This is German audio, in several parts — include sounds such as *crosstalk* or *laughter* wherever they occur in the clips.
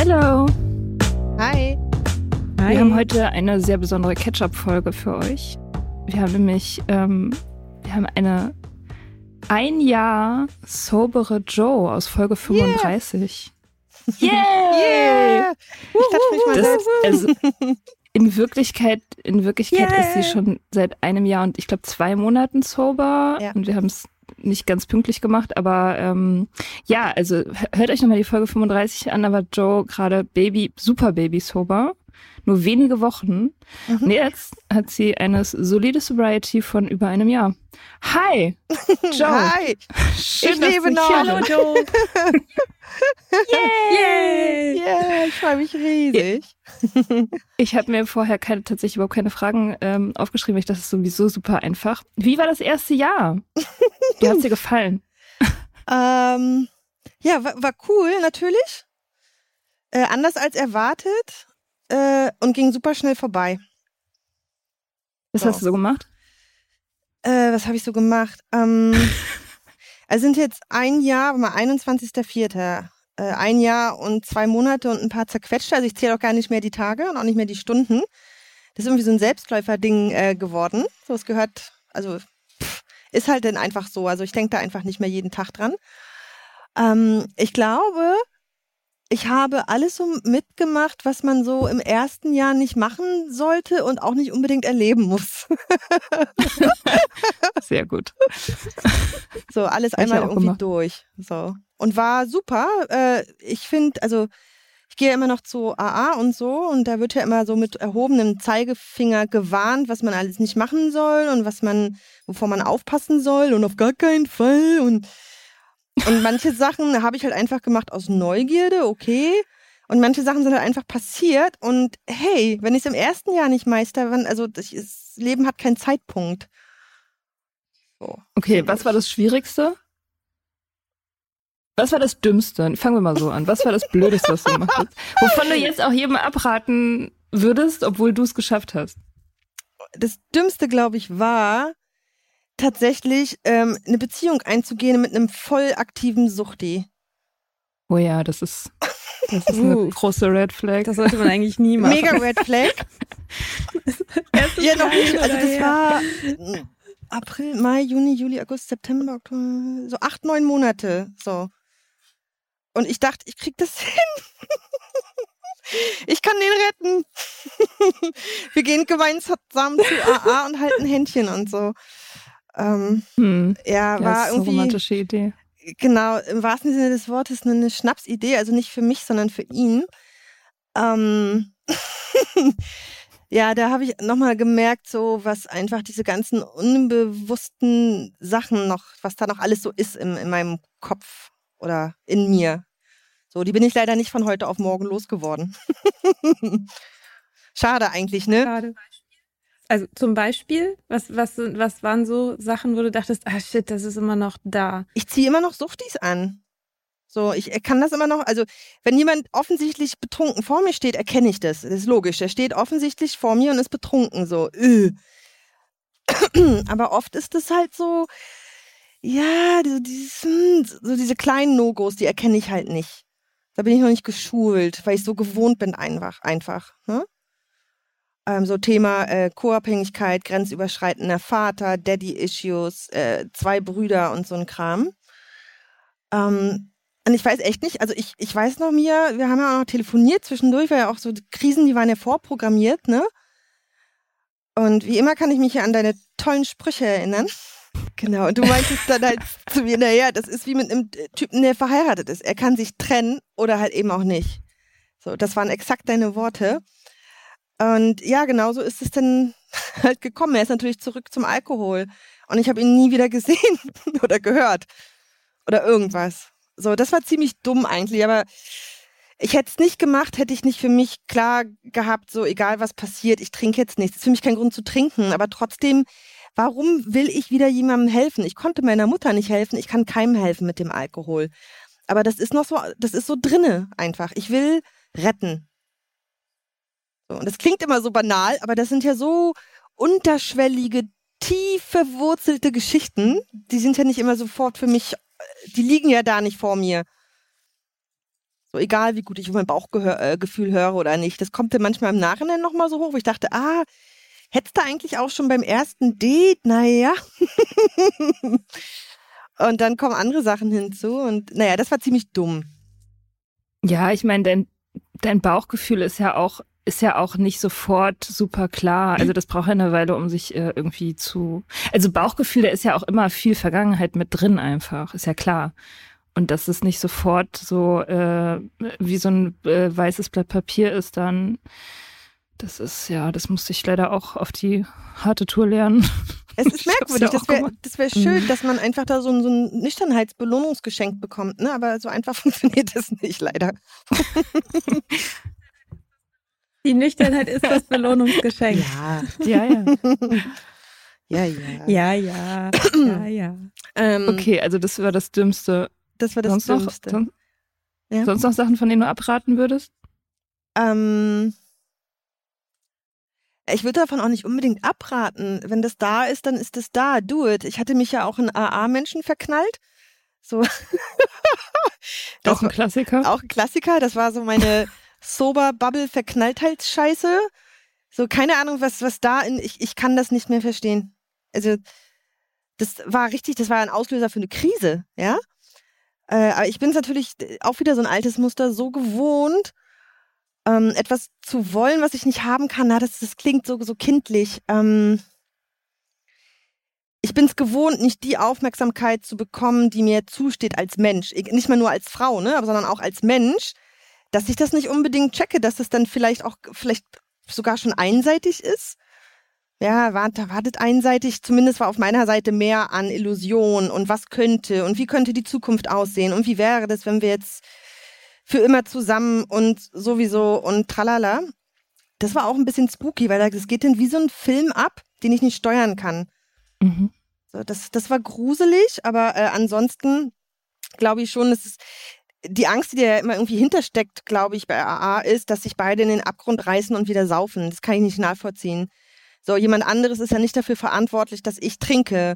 Hallo. Hi. Hi. Wir haben heute eine sehr besondere Catch-up-Folge für euch. Wir haben nämlich, ähm, wir haben eine ein Jahr sobere Joe aus Folge 35. Yeah! yeah. Ich dachte mich mal das, also, in Wirklichkeit, in Wirklichkeit yeah. ist sie schon seit einem Jahr und ich glaube zwei Monaten sober. Ja. Und wir haben es nicht ganz pünktlich gemacht, aber ähm, ja, also hört euch nochmal die Folge 35 an, war Joe gerade Baby, super Baby sober. Nur wenige Wochen. Mhm. Und jetzt hat sie eine solide Sobriety von über einem Jahr. Hi, *laughs* Joe. Hi. Schön, ich lebe noch. Hallo, Joe. *laughs* Yay! Yeah, ich freue mich riesig. Ich habe mir vorher keine, tatsächlich überhaupt keine Fragen ähm, aufgeschrieben. Ich dachte, das ist sowieso super einfach. Wie war das erste Jahr? Wie hat dir gefallen? *laughs* Ähm, ja, war, war, cool, natürlich. Äh, anders als erwartet äh, und ging super schnell vorbei. Was so. hast du so gemacht? Äh, was habe ich so gemacht? Ähm, *laughs* also sind jetzt ein Jahr, mal 21.04. Äh, ein Jahr und zwei Monate und ein paar zerquetschte. Also ich zähle auch gar nicht mehr die Tage und auch nicht mehr die Stunden. Das ist irgendwie so ein Selbstläufer-Ding äh, geworden. So, es gehört, also pff, ist halt dann einfach so. Also ich denke da einfach nicht mehr jeden Tag dran. Ähm, ich glaube, ich habe alles so mitgemacht, was man so im ersten Jahr nicht machen sollte und auch nicht unbedingt erleben muss. *laughs* Sehr gut. *laughs* So, alles Hab einmal irgendwie gemacht. durch. So. Und war super. Äh, ich finde, also ich gehe immer noch zu AA und so und da wird ja immer so mit erhobenem Zeigefinger gewarnt, was man alles nicht machen soll und was man, wovor man aufpassen soll und auf gar keinen Fall und und manche Sachen habe ich halt einfach gemacht aus Neugierde, okay. Und manche Sachen sind halt einfach passiert. Und hey, wenn ich es im ersten Jahr nicht meister, wann, also das, das Leben hat keinen Zeitpunkt. So. Okay, was war das Schwierigste? Was war das Dümmste? Fangen wir mal so an. Was war das Blödeste, was du gemacht hast? *laughs* Wovon du jetzt auch jedem abraten würdest, obwohl du es geschafft hast? Das Dümmste, glaube ich, war, tatsächlich ähm, eine Beziehung einzugehen mit einem voll aktiven Suchti. Oh ja, das ist, das ist eine Uh. große Red Flag. Das sollte man eigentlich nie machen. Mega Red Flag. *laughs* ja, noch nicht. Also das war äh, April, Mai, Juni, Juli, August, September, Oktober, so acht, neun Monate. So. Und ich dachte, ich krieg das *laughs* hin. Ich kann den retten. *laughs* Wir gehen gemeinsam zu AA und halten Händchen und so. Ähm, Hm. ja, Ja, war das ist eine irgendwie romantische Idee. genau, im wahrsten Sinne des Wortes eine, eine Schnapsidee, also nicht für mich, sondern für ihn. Ähm, *laughs* ja, da habe ich nochmal gemerkt, so was einfach diese ganzen unbewussten Sachen noch, was da noch alles so ist in, in meinem Kopf oder in mir. So, die bin ich leider nicht von heute auf morgen losgeworden. *laughs* Schade eigentlich, ne? Schade. Also zum Beispiel, was, was, was waren so Sachen, wo du dachtest, ah shit, das ist immer noch da. ich ziehe immer noch Suftis an. So, ich kann das immer noch, also wenn jemand offensichtlich betrunken vor mir steht, erkenne ich das. Das ist logisch. Der steht offensichtlich vor mir und ist betrunken. So, äh. *clears throat* aber oft ist es halt so, ja, so, dieses, hm, so diese kleinen No-Gos, die erkenne ich halt nicht. Da bin ich noch nicht geschult, weil ich so gewohnt bin einfach. einfach ne? Ähm, so Thema äh, Co-Abhängigkeit, grenzüberschreitender Vater, Daddy-Issues, äh, zwei Brüder und so ein Kram. Ähm, und ich weiß echt nicht, also ich, ich weiß noch mir, wir haben ja auch noch telefoniert zwischendurch, weil ja auch so die Krisen, die waren ja vorprogrammiert, ne? Und wie immer kann ich mich ja an deine tollen Sprüche erinnern. Genau, und du meintest dann halt *laughs* zu mir, naja, das ist wie mit einem Typen, der verheiratet ist. Er kann sich trennen oder halt eben auch nicht. So, das waren exakt deine Worte. Und ja, genau so ist es dann *laughs* halt gekommen. Er ist natürlich zurück zum Alkohol. Und ich habe ihn nie wieder *laughs* gesehen oder gehört. Oder irgendwas. So, das war ziemlich dumm eigentlich, aber ich hätte es nicht gemacht, hätte ich nicht für mich klar gehabt, so egal was passiert, ich trinke jetzt nichts. Das ist für mich kein Grund zu trinken, aber trotzdem, warum will ich wieder jemandem helfen? Ich konnte meiner Mutter nicht helfen, ich kann keinem helfen mit dem Alkohol. Aber das ist noch so, das ist so drinne einfach. Ich will retten. So, und das klingt immer so banal, aber das sind ja so unterschwellige, tief verwurzelte Geschichten. Die sind ja nicht immer sofort für mich, die liegen ja da nicht vor mir. So egal, wie gut ich auf mein Bauchgefühl äh, höre oder nicht. Das kommt dann manchmal im Nachhinein nochmal so hoch, wo ich dachte, ah, hättest du eigentlich auch schon beim ersten Date, naja. *laughs* und dann kommen andere Sachen hinzu und naja, das war ziemlich dumm. Ja, ich meine, dein, dein Bauchgefühl ist ja auch ist ja auch nicht sofort super klar. Also das braucht ja eine Weile, um sich äh, irgendwie zu. Also Bauchgefühl, da ist ja auch immer viel Vergangenheit mit drin einfach, ist ja klar. Und dass es nicht sofort so äh, wie so ein äh, weißes Blatt Papier ist, dann das ist ja, das musste ich leider auch auf die harte Tour lernen. Es ist *laughs* merkwürdig. ja Das wäre das wär schön, dass man einfach da so ein, so ein Nüchternheitsbelohnungsgeschenk bekommt, ne? Aber so einfach *laughs* funktioniert das nicht, leider. *laughs* Die Nüchternheit ist das Belohnungsgeschenk. Ja, Ja, ja. *laughs* ja, ja. Ja, ja, ja, ja. Ähm, Okay, also das war das Dümmste. Das war das sonst, noch, Dümmste. sonst, Ja. sonst noch Sachen, von denen du abraten würdest? Ähm, ich würde davon auch nicht unbedingt abraten. Wenn das da ist, dann ist es da. Do it. Ich hatte mich ja auch in AA-Menschen verknallt. So. *laughs* Das auch ein Klassiker. war auch ein Klassiker. Das war so meine Sober-Bubble-Verknalltheitsscheiße. So, keine Ahnung, was, was da in, ich, ich kann das nicht mehr verstehen. Also, das war richtig, das war ein Auslöser für eine Krise, ja. Äh, aber ich bin es natürlich auch wieder so ein altes Muster so gewohnt, ähm, etwas zu wollen, was ich nicht haben kann. Na, das, das klingt so, so kindlich. Ähm, ich bin es gewohnt, nicht die Aufmerksamkeit zu bekommen, die mir zusteht als Mensch. Ich- Nicht mal nur als Frau, ne, aber sondern auch als Mensch, dass ich das nicht unbedingt checke, dass das dann vielleicht auch vielleicht sogar schon einseitig ist. Ja, warte, wartet einseitig. Zumindest war auf meiner Seite mehr an Illusion und was könnte und wie könnte die Zukunft aussehen und wie wäre das, wenn wir jetzt für immer zusammen und sowieso und tralala. Das war auch ein bisschen spooky, weil das geht dann wie so ein Film ab, den ich nicht steuern kann. Mhm. So, das, das war gruselig, aber äh, ansonsten glaube ich schon, dass es die Angst, die da immer irgendwie hintersteckt, glaube ich, bei AA, ist, dass sich beide in den Abgrund reißen und wieder saufen. Das kann ich nicht nachvollziehen. So, jemand anderes ist ja nicht dafür verantwortlich, dass ich trinke.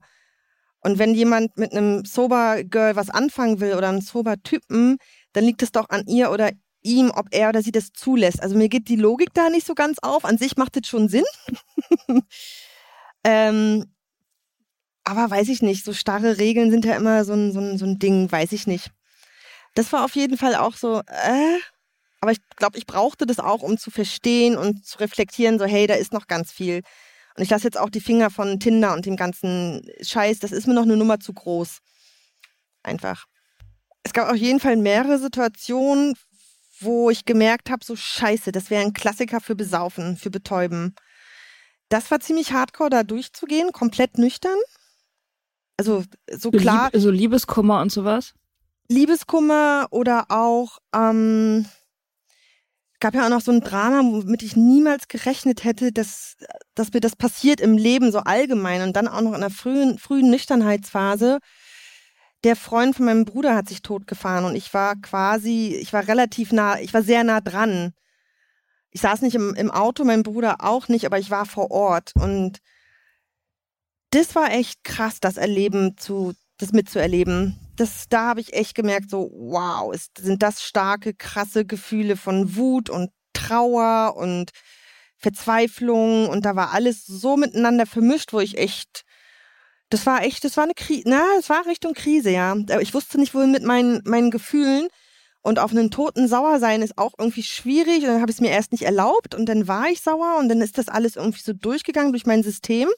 Und wenn jemand mit einem Sober Girl was anfangen will oder einem Sober Typen, dann liegt es doch an ihr oder ihm, ob er oder sie das zulässt. Also mir geht die Logik da nicht so ganz auf. An sich macht das schon Sinn. *laughs* ähm, aber weiß ich nicht, so starre Regeln sind ja immer so ein, so ein, so ein Ding, weiß ich nicht. Das war auf jeden Fall auch so, äh, aber ich glaube, ich brauchte das auch, um zu verstehen und zu reflektieren, so, hey, da ist noch ganz viel. Und ich lasse jetzt auch die Finger von Tinder und dem ganzen Scheiß, das ist mir noch eine Nummer zu groß. Einfach. Es gab auf jeden Fall mehrere Situationen, wo ich gemerkt habe, so scheiße, das wäre ein Klassiker für Besaufen, für Betäuben. Das war ziemlich hardcore, da durchzugehen, komplett nüchtern. Also so klar. Lieb, so Liebeskummer und sowas? Liebeskummer oder auch, ähm, gab ja auch noch so ein Drama, womit ich niemals gerechnet hätte, dass, dass mir das passiert im Leben so allgemein und dann auch noch in einer frühen, frühen Nüchternheitsphase der Freund von meinem Bruder hat sich totgefahren und ich war quasi, ich war relativ nah, ich war sehr nah dran. Ich saß nicht im, im Auto, mein Bruder auch nicht, aber ich war vor Ort und das war echt krass, das Erleben zu, das mitzuerleben. Das, da habe ich echt gemerkt, so, wow, ist, sind das starke, krasse Gefühle von Wut und Trauer und Verzweiflung und da war alles so miteinander vermischt, wo ich echt das war echt, das war eine Krise, na, es war Richtung Krise, ja. Ich wusste nicht, wohin mit meinen, meinen Gefühlen. Und auf einen Toten sauer sein ist auch irgendwie schwierig. Und dann habe ich es mir erst nicht erlaubt und dann war ich sauer und dann ist das alles irgendwie so durchgegangen durch mein System.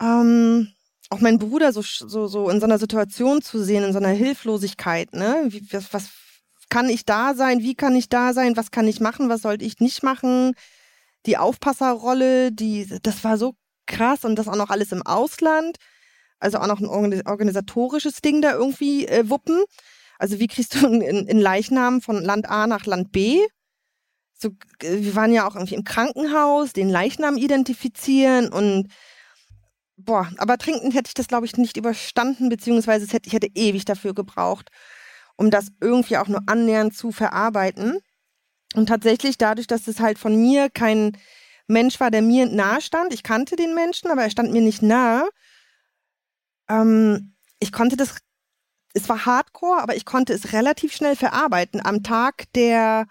Ähm, auch mein Bruder so, so, so in so einer Situation zu sehen, in so einer Hilflosigkeit, ne? Wie, was, was kann ich da sein? Wie kann ich da sein? Was kann ich machen? Was sollte ich nicht machen? Die Aufpasserrolle, die, das war so krass und das auch noch alles im Ausland. Also auch noch ein organisatorisches Ding da irgendwie äh, wuppen. Also wie kriegst du einen Leichnam von Land A nach Land B? So, äh, wir waren ja auch irgendwie im Krankenhaus, den Leichnam identifizieren und boah, aber trinken hätte ich das, glaube ich, nicht überstanden, beziehungsweise hätte, ich hätte ewig dafür gebraucht, um das irgendwie auch nur annähernd zu verarbeiten. Und tatsächlich, dadurch, dass es halt von mir kein Mensch war, der mir nahe stand. Ich kannte den Menschen, aber er stand mir nicht nahe. Ähm, ich konnte das, es war hardcore, aber ich konnte es relativ schnell verarbeiten. Am Tag der,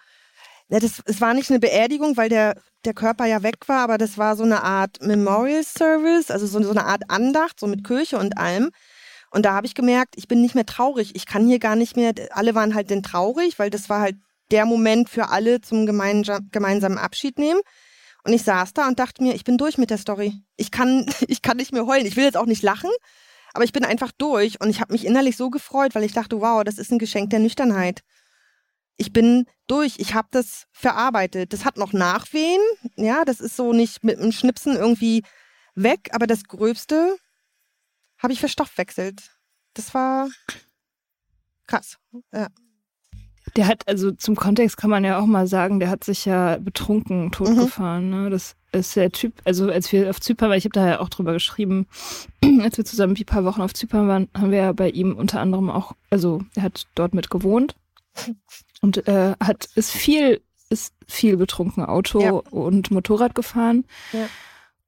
ja, das, es war nicht eine Beerdigung, weil der, der Körper ja weg war, aber das war so eine Art Memorial Service, also so, so eine Art Andacht, so mit Kirche und allem. Und da habe ich gemerkt, ich bin nicht mehr traurig. Ich kann hier gar nicht mehr, alle waren halt denn traurig, weil das war halt der Moment für alle zum gemeinsamen Abschied nehmen. Und ich saß da und dachte mir, ich bin durch mit der Story. Ich kann, *laughs* ich kann nicht mehr heulen. Ich will jetzt auch nicht lachen, aber ich bin einfach durch. Und ich habe mich innerlich so gefreut, weil ich dachte, wow, das ist ein Geschenk der Nüchternheit. Ich bin durch. Ich habe das verarbeitet. Das hat noch Nachwehen. Ja, das ist so nicht mit einem Schnipsen irgendwie weg. Aber das Gröbste habe ich verstoffwechselt. Das war krass. Ja. Der hat, also zum Kontext kann man ja auch mal sagen, der hat sich ja betrunken totgefahren. Mhm. Ne? Das ist der Typ, also als wir auf Zypern waren, ich habe da ja auch drüber geschrieben, *clears throat* als wir zusammen ein paar Wochen auf Zypern waren, haben wir ja bei ihm unter anderem auch, also er hat dort mit gewohnt und äh, hat, ist viel, ist viel betrunken Auto ja. und Motorrad gefahren. Ja.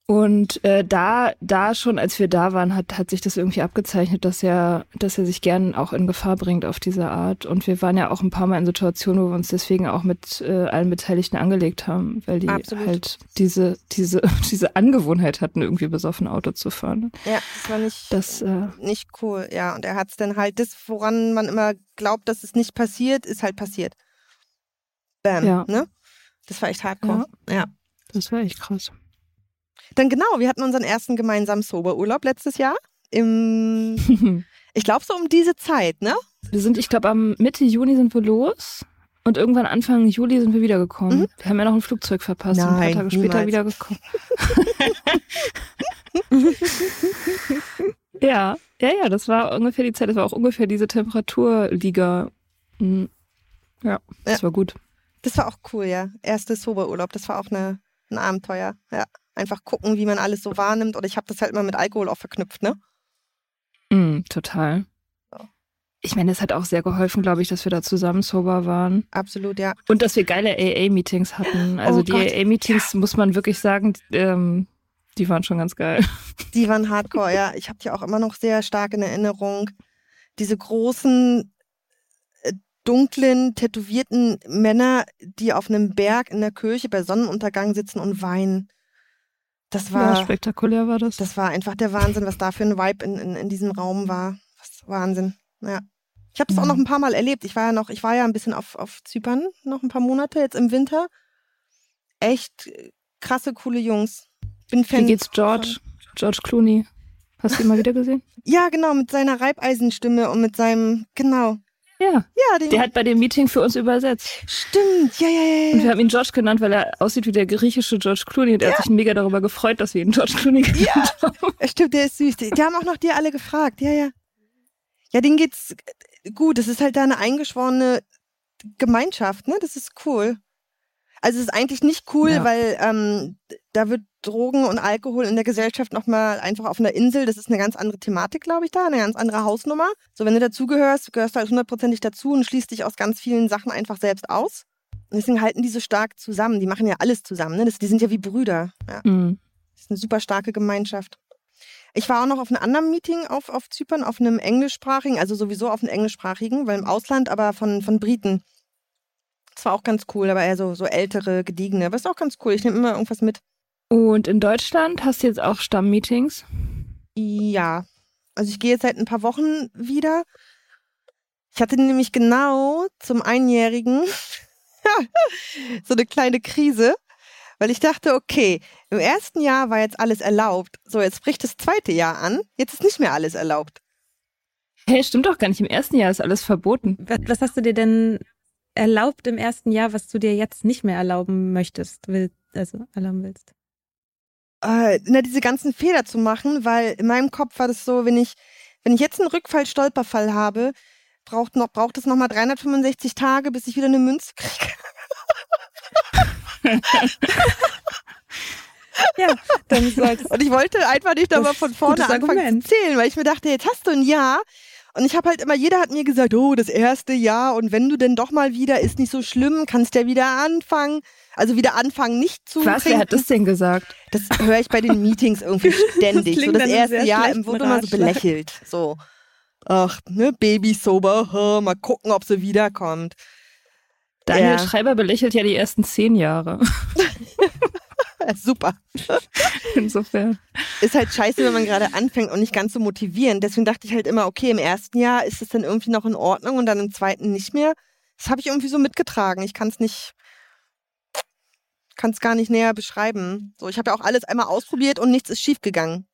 Und äh, da, da schon, als wir da waren, hat, hat sich das irgendwie abgezeichnet, dass er, dass er sich gern auch in Gefahr bringt auf diese Art. Und wir waren ja auch ein paar Mal in Situationen, wo wir uns deswegen auch mit äh, allen Beteiligten angelegt haben, weil die Absolut. halt diese, diese, *laughs* diese Angewohnheit hatten, irgendwie besoffen Auto zu fahren. Ja, das war nicht, das, äh, nicht cool. Ja, und er hat es dann halt, das, woran man immer glaubt, dass es nicht passiert, ist halt passiert. Bam, ja. ne? Das war echt hardcore. Ja. ja. Das war echt krass. Dann genau, wir hatten unseren ersten gemeinsamen Soberurlaub letztes Jahr. Im, *laughs* ich glaube so um diese Zeit, ne? Wir sind, ich glaube, am Mitte Juni sind wir los. Und irgendwann Anfang Juli sind wir wiedergekommen. Mhm. Wir haben ja noch ein Flugzeug verpasst Nein, und ein paar Tage später wiedergekommen. *laughs* ja, ja, ja, das war ungefähr die Zeit, das war auch ungefähr diese Temperaturliga. Mhm. Ja, das ja. war gut. Das war auch cool, ja. Erstes Soberurlaub, das war auch eine, ein Abenteuer, ja einfach gucken, wie man alles so wahrnimmt. Oder ich habe das halt immer mit Alkohol auch verknüpft, ne? Mm, total. Ich meine, es hat auch sehr geholfen, glaube ich, dass wir da zusammen sober waren. Absolut, ja. Und dass wir geile AA-Meetings hatten. Also oh die AA-Meetings, ja. muss man wirklich sagen, ähm, die waren schon ganz geil. Die waren hardcore, ja. Ich habe die auch immer noch sehr stark in Erinnerung. Diese großen, äh, dunklen, tätowierten Männer, die auf einem Berg in der Kirche bei Sonnenuntergang sitzen und weinen. Das war, ja, spektakulär war das. das war einfach der Wahnsinn, was da für ein Vibe in, in, in diesem Raum war. Was, Wahnsinn. Ja. Ich habe das auch noch ein paar Mal erlebt. Ich war ja noch, ich war ja ein bisschen auf, auf Zypern noch ein paar Monate jetzt im Winter. Echt krasse, coole Jungs. Bin Fan. Wie geht's George? George Clooney. Hast du ihn mal wieder gesehen? Ja, genau, mit seiner Reibeisenstimme und mit seinem, genau. Ja. Ja, den, Der hat bei dem Meeting für uns übersetzt. stimmt, ja, ja, ja, Und wir haben ihn George genannt, weil er aussieht wie der griechische George Clooney und er hat sich mega darüber gefreut, dass wir ihn George Clooney genannt haben. Ja, stimmt, der ist süß. Die die haben auch noch dir alle gefragt, ja, ja. Ja, denen geht's gut. Das ist halt da eine eingeschworene Gemeinschaft, ne? Das ist cool. Also es ist eigentlich nicht cool, Ja. weil ähm, da wird Drogen und Alkohol in der Gesellschaft nochmal einfach auf einer Insel, das ist eine ganz andere Thematik, glaube ich, da, eine ganz andere Hausnummer. So, wenn du dazugehörst, gehörst du halt hundertprozentig dazu und schließt dich aus ganz vielen Sachen einfach selbst aus. Und deswegen halten die so stark zusammen. Die machen ja alles zusammen, ne? Das, die sind ja wie Brüder. Ja. Mhm. Das ist eine super starke Gemeinschaft. Ich war auch noch auf einem anderen Meeting auf, auf Zypern, auf einem englischsprachigen, also sowieso auf einem englischsprachigen, weil im Ausland, aber von, von Briten. Das war auch ganz cool, aber eher so, so ältere, gediegene. Aber ist auch ganz cool. Ich nehme immer irgendwas mit. Und in Deutschland hast du jetzt auch Stammmeetings? Ja. Also ich gehe jetzt seit ein paar Wochen wieder. Ich hatte nämlich genau zum Einjährigen *laughs* so eine kleine Krise, weil ich dachte, okay, im ersten Jahr war jetzt alles erlaubt. So, jetzt bricht das zweite Jahr an. Jetzt ist nicht mehr alles erlaubt. Hey, stimmt doch gar nicht. Im ersten Jahr ist alles verboten. Was, was hast du dir denn erlaubt im ersten Jahr, was du dir jetzt nicht mehr erlauben möchtest, will, also erlauben willst? Äh, na, diese ganzen Fehler zu machen, weil in meinem Kopf war das so, wenn ich, wenn ich jetzt einen Rückfall, Stolperfall habe, braucht noch, braucht es nochmal 365 Tage, bis ich wieder eine Münze kriege. *laughs* Ja, dann solltest Und ich wollte einfach nicht nochmal von vorne anfangen zu zählen, weil ich mir dachte, jetzt hast du ein Jahr. Und ich habe halt immer, jeder hat mir gesagt, oh, das erste Jahr und wenn du denn doch mal wieder, ist nicht so schlimm, kannst ja wieder anfangen. Also wieder anfangen, nicht zu Was? Wer trinken. hat das denn gesagt? Das höre ich bei den Meetings irgendwie *laughs* ständig. klingt so das erste Jahr wurde immer so belächelt. So, ach, ne, Baby sober, mal gucken, ob sie wiederkommt. Daniel Ja. Schreiber belächelt ja die ersten zehn Jahre. *laughs* *laughs* *laughs* Super. Insofern. Ist halt scheiße, wenn man gerade anfängt und nicht ganz so motivierend. Deswegen dachte ich halt immer, okay, im ersten Jahr ist es dann irgendwie noch in Ordnung und dann im zweiten nicht mehr. Das habe ich irgendwie so mitgetragen. Ich kann es nicht, kann es gar nicht näher beschreiben. So, ich habe ja auch alles einmal ausprobiert und nichts ist schiefgegangen.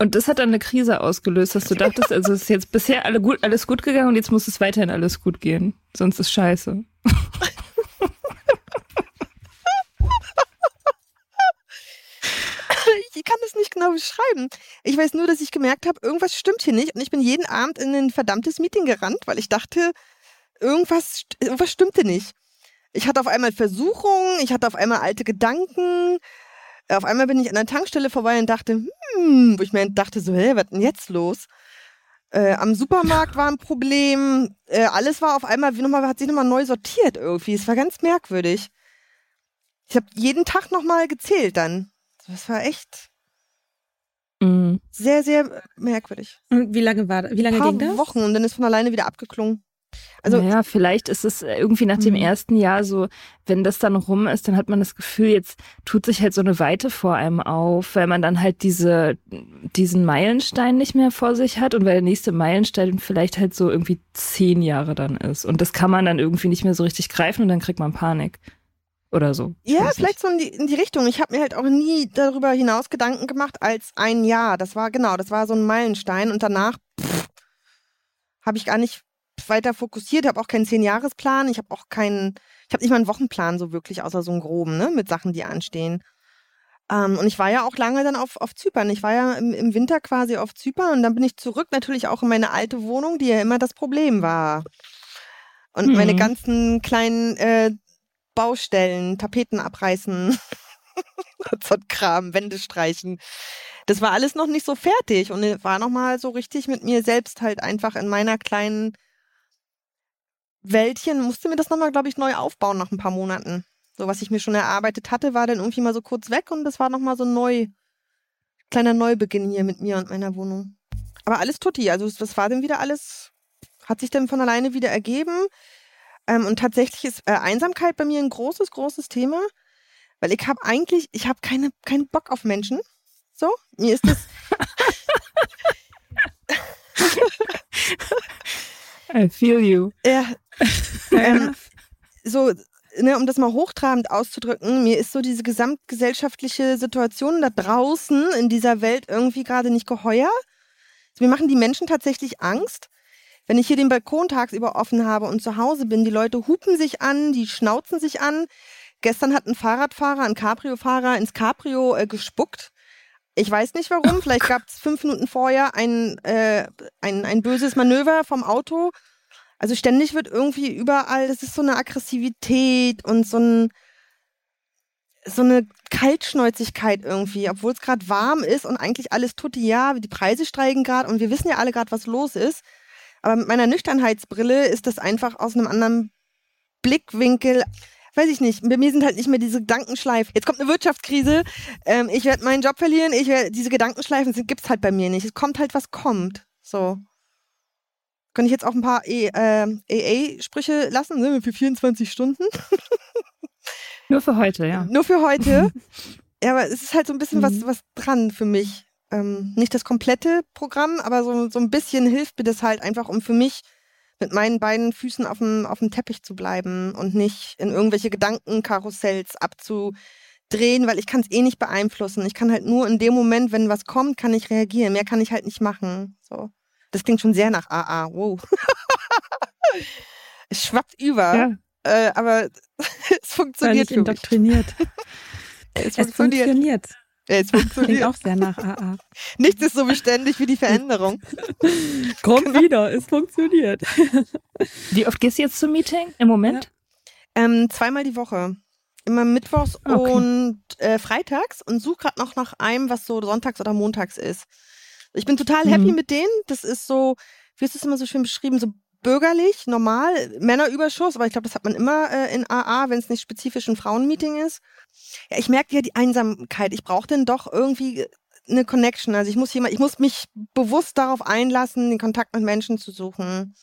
Und das hat dann eine Krise ausgelöst, dass du dachtest, also es ist jetzt bisher alle gut, alles gut gegangen und jetzt muss es weiterhin alles gut gehen. Sonst ist scheiße. *laughs* ich kann das nicht genau beschreiben. Ich weiß nur, dass ich gemerkt habe, irgendwas stimmt hier nicht. Und ich bin jeden Abend in ein verdammtes Meeting gerannt, weil ich dachte, irgendwas, irgendwas stimmte nicht. Ich hatte auf einmal Versuchungen, ich hatte auf einmal alte Gedanken. Auf einmal bin ich an der Tankstelle vorbei und dachte, hm, wo ich mir dachte so, hä, was denn jetzt los? Äh, am Supermarkt war ein Problem. Äh, alles war auf einmal, wie nochmal, hat sich nochmal neu sortiert irgendwie. Es war ganz merkwürdig. Ich habe jeden Tag nochmal gezählt dann. Das war echt Mhm. sehr, sehr merkwürdig. Und wie lange war Wie lange Ein paar ging das? Wochen und dann ist von alleine wieder abgeklungen. Also naja, vielleicht ist es irgendwie nach dem Mhm. ersten Jahr so, wenn das dann rum ist, dann hat man das Gefühl, jetzt tut sich halt so eine Weite vor einem auf, weil man dann halt diese, diesen Meilenstein nicht mehr vor sich hat und weil der nächste Meilenstein vielleicht halt so irgendwie zehn Jahre dann ist. Und das kann man dann irgendwie nicht mehr so richtig greifen und dann kriegt man Panik. Oder so. Ja, vielleicht so in die, in die Richtung. Ich habe mir halt auch nie darüber hinaus Gedanken gemacht als ein Jahr. Das war genau, das war so ein Meilenstein und danach habe ich gar nicht weiter fokussiert, habe auch keinen Zehn-Jahres-Plan, ich habe auch keinen, ich habe nicht mal einen Wochenplan so wirklich, außer so einen groben, ne, mit Sachen, die anstehen. Ähm, und ich war ja auch lange dann auf, auf Zypern. Ich war ja im, im Winter quasi auf Zypern und dann bin ich zurück natürlich auch in meine alte Wohnung, die ja immer das Problem war. Und Mhm. meine ganzen kleinen äh, Baustellen, Tapeten abreißen, *laughs* so Kram, Wände streichen. Das war alles noch nicht so fertig und war noch mal so richtig mit mir selbst halt einfach in meiner kleinen Wäldchen, musste mir das noch mal, glaube ich, neu aufbauen nach ein paar Monaten. So, was ich mir schon erarbeitet hatte, war dann irgendwie mal so kurz weg und das war noch mal so neu, kleiner Neubeginn hier mit mir und meiner Wohnung. Aber alles tutti, also das war dann wieder alles, hat sich dann von alleine wieder ergeben. Ähm, und tatsächlich ist äh, Einsamkeit bei mir ein großes, großes Thema, weil ich habe eigentlich, ich habe keine, keinen Bock auf Menschen. So, mir ist das. I feel you. Ja. *laughs* ähm, so, ne, um das mal hochtrabend auszudrücken, mir ist so diese gesamtgesellschaftliche Situation da draußen in dieser Welt irgendwie gerade nicht geheuer. Also mir machen die Menschen tatsächlich Angst. Wenn ich hier den Balkon tagsüber offen habe und zu Hause bin, die Leute hupen sich an, die schnauzen sich an. Gestern hat ein Fahrradfahrer, ein Cabrio-Fahrer ins Cabrio äh, gespuckt. Ich weiß nicht warum. Oh Vielleicht gab es fünf Minuten vorher ein, äh, ein, ein böses Manöver vom Auto. Also ständig wird irgendwie überall, das ist so eine Aggressivität und so ein so eine Kaltschnäuzigkeit irgendwie, obwohl es gerade warm ist und eigentlich alles tut ja, die Preise steigen gerade und wir wissen ja alle gerade, was los ist. Aber mit meiner Nüchternheitsbrille ist das einfach aus einem anderen Blickwinkel weiß ich nicht, bei mir sind halt nicht mehr diese Gedankenschleifen. Jetzt kommt eine Wirtschaftskrise, ähm, ich werde meinen Job verlieren, ich werd, diese Gedankenschleifen gibt es halt bei mir nicht. Es kommt halt, was kommt. So. Könnte ich jetzt auch ein paar e, äh, AA-Sprüche lassen, ne, für 24 Stunden? Nur für heute, ja. Nur für heute. *laughs* ja, aber es ist halt so ein bisschen mhm. was, was dran für mich. Ähm, nicht das komplette Programm, aber so, so ein bisschen hilft mir das halt einfach, um für mich mit meinen beiden Füßen auf dem, auf dem Teppich zu bleiben und nicht in irgendwelche Gedankenkarussells abzudrehen, weil ich kann es eh nicht beeinflussen. Ich kann halt nur in dem Moment, wenn was kommt, kann ich reagieren. Mehr kann ich halt nicht machen. So. Das klingt schon sehr nach AA. Wow. *laughs* es schwappt über. Ja. Äh, aber *laughs* es funktioniert. Weil indoktriniert. *laughs* es, es funktioniert. funktioniert. Es *laughs* funktioniert. Klingt auch sehr nach AA. Nichts ist so beständig wie die Veränderung. *laughs* Komm genau. wieder, es funktioniert. *laughs* Wie oft gehst du jetzt zum Meeting im Moment? Ja. Ähm, zweimal die Woche. Immer mittwochs okay. und äh, freitags und suche gerade noch nach einem, was so sonntags oder montags ist. Ich bin total happy mhm. mit denen. Das ist so, wie ist das immer so schön beschrieben, so bürgerlich, normal, Männerüberschuss, aber ich glaube, das hat man immer äh, in AA, wenn es nicht spezifisch ein Frauenmeeting ist. Ja, ich merke ja die Einsamkeit. Ich brauche denn doch irgendwie eine Connection. Also ich muss jemand, ich muss mich bewusst darauf einlassen, den Kontakt mit Menschen zu suchen.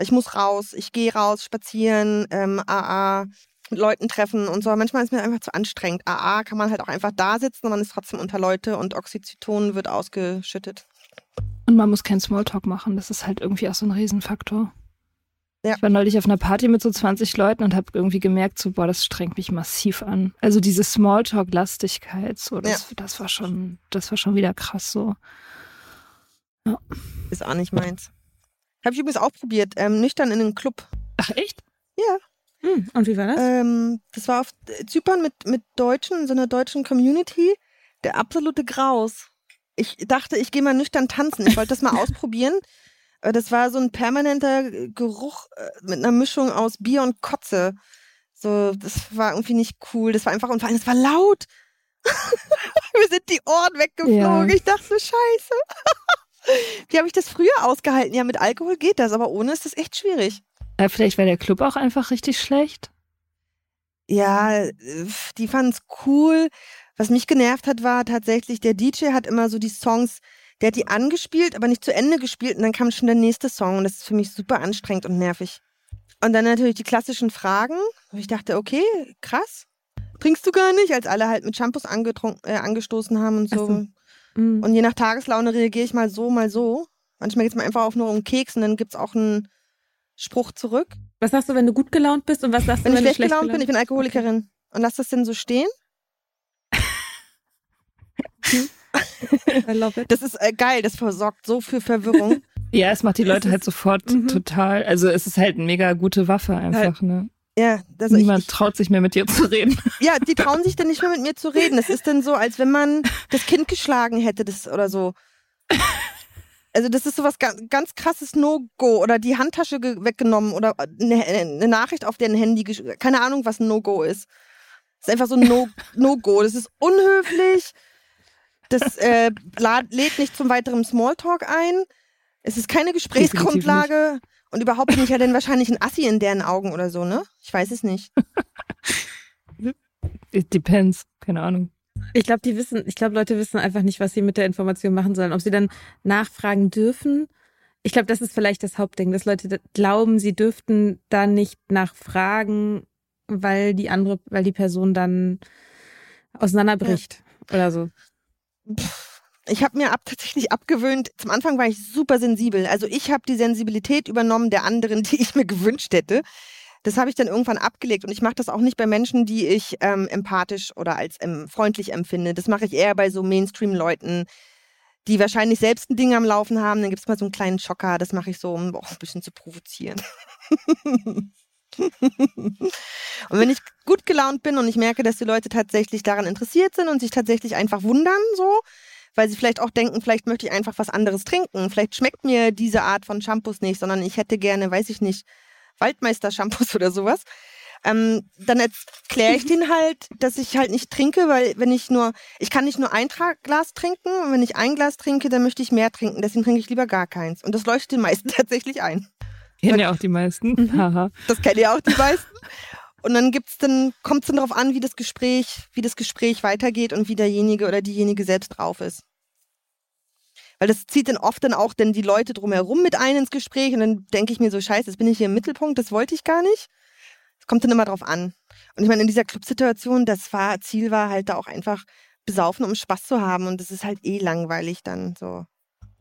Ich muss raus, ich gehe raus, spazieren, ähm, AA, mit Leuten treffen und so. Manchmal ist mir einfach zu anstrengend. AA kann man halt auch einfach da sitzen und man ist trotzdem unter Leute und Oxytocin wird ausgeschüttet. Und man muss keinen Smalltalk machen. Das ist halt irgendwie auch so ein Riesenfaktor. Ja. Ich war neulich auf einer Party mit so 20 Leuten und habe irgendwie gemerkt, so, boah, das strengt mich massiv an. Also diese Smalltalk-Lastigkeit, so, das, ja. das war schon, das war schon wieder krass so. Ja. Ist auch nicht meins. Habe ich übrigens auch probiert, ähm, nüchtern in einem Club. Ach, echt? Ja. Hm, und wie war das? Ähm, das war auf Zypern mit, mit Deutschen, in so einer deutschen Community. Der absolute Graus ich dachte, ich gehe mal nüchtern tanzen. Ich wollte das mal *laughs* ausprobieren. Äh, das war so ein permanenter Geruch äh, mit einer Mischung aus Bier und Kotze. So, das war irgendwie nicht cool. Das war einfach und vor allem, es war laut. *laughs* Mir sind die Ohren weggeflogen. Ja. Ich dachte, so, scheiße. *laughs* Wie habe ich das früher ausgehalten? Ja, mit Alkohol geht das, aber ohne ist das echt schwierig. Ja, vielleicht war der Club auch einfach richtig schlecht. Ja, äh, die fanden es cool. Was mich genervt hat, war tatsächlich, der DJ hat immer so die Songs, der hat die angespielt, aber nicht zu Ende gespielt und dann kam schon der nächste Song und das ist für mich super anstrengend und nervig. Und dann natürlich die klassischen Fragen. Und ich dachte, okay, krass. Trinkst du gar nicht, als alle halt mit Shampoos äh, angestoßen haben und so. so. Mhm. Und je nach Tageslaune reagiere ich mal so, mal so. Manchmal geht es mir einfach auch nur um Keks und dann gibt es auch einen Spruch zurück. Was sagst du, wenn du gut gelaunt bist und was sagst wenn du, wenn, wenn ich schlecht gelaunt bin? Ich bin Alkoholikerin. Okay. Und lass das denn so stehen? I love it. Das ist äh, geil, das versorgt so für Verwirrung. *laughs* Ja, es macht die Leute halt sofort mhm. total, also es ist halt eine mega gute Waffe einfach, ne? Ja, das Niemand ich, traut sich mehr mit dir zu reden. *laughs* Ja, die trauen sich dann nicht mehr mit mir zu reden. Das ist dann so, als wenn man das Kind geschlagen hätte, das oder so. Also das ist so was ganz, ganz krasses No-Go oder die Handtasche weggenommen oder eine, eine, Nachricht auf deren Handy, keine Ahnung, was ein No-Go ist. Das ist einfach so ein *laughs* No-Go. No das ist unhöflich. Das äh, lädt nicht zum weiteren Smalltalk ein. Es ist keine Gesprächsgrundlage. Und überhaupt bin ich ja dann wahrscheinlich ein Assi in deren Augen oder so, ne? Ich weiß es nicht. It depends. Keine Ahnung. Ich glaube, die wissen, ich glaube, Leute wissen einfach nicht, was sie mit der Information machen sollen. Ob sie dann nachfragen dürfen, Ich glaube, das ist vielleicht das Hauptding, dass Leute glauben, sie dürften da nicht nachfragen, weil die andere, weil die Person dann auseinanderbricht ja. oder so. Ich habe mir ab, tatsächlich abgewöhnt, zum Anfang war ich super sensibel. Also ich habe die Sensibilität übernommen der anderen, *laughs* die ich mir gewünscht hätte. Das habe ich dann irgendwann abgelegt und ich mache das auch nicht bei Menschen, die ich ähm, empathisch oder als ähm, freundlich empfinde. Das mache ich eher bei so Mainstream-Leuten, die wahrscheinlich selbst ein Ding am Laufen haben. Dann gibt es mal so einen kleinen Schocker, das mache ich so, um auch ein bisschen zu provozieren. *laughs* *laughs* und wenn ich gut gelaunt bin und ich merke, dass die Leute tatsächlich daran interessiert sind und sich tatsächlich einfach wundern, so, weil sie vielleicht auch denken, vielleicht möchte ich einfach was anderes trinken. Vielleicht schmeckt mir diese Art von Shampoos nicht, sondern ich hätte gerne, weiß ich nicht, Waldmeister-Shampoos *laughs* oder sowas ähm, dann erkläre ich denen halt, dass ich halt nicht trinke, weil wenn ich nur, ich kann nicht nur ein Glas trinken und wenn ich ein Glas trinke, dann möchte ich mehr trinken. Deswegen trinke ich lieber gar keins. Und das leuchtet den meisten *laughs* tatsächlich ein. Kennen ja auch die meisten. Mhm. das kennen ja auch die meisten. Und dann gibt's dann, kommt es dann darauf an, wie das Gespräch, wie das Gespräch weitergeht und wie derjenige oder diejenige selbst drauf ist. Weil das zieht dann oft dann auch dann die Leute drumherum mit ein ins Gespräch und dann denke ich mir so, scheiße, jetzt bin ich hier im Mittelpunkt, das wollte ich gar nicht. Es kommt dann immer drauf an. Und ich meine, in dieser Clubsituation, das war, Ziel war halt da auch einfach besaufen, um Spaß zu haben. Und das ist halt eh langweilig dann so.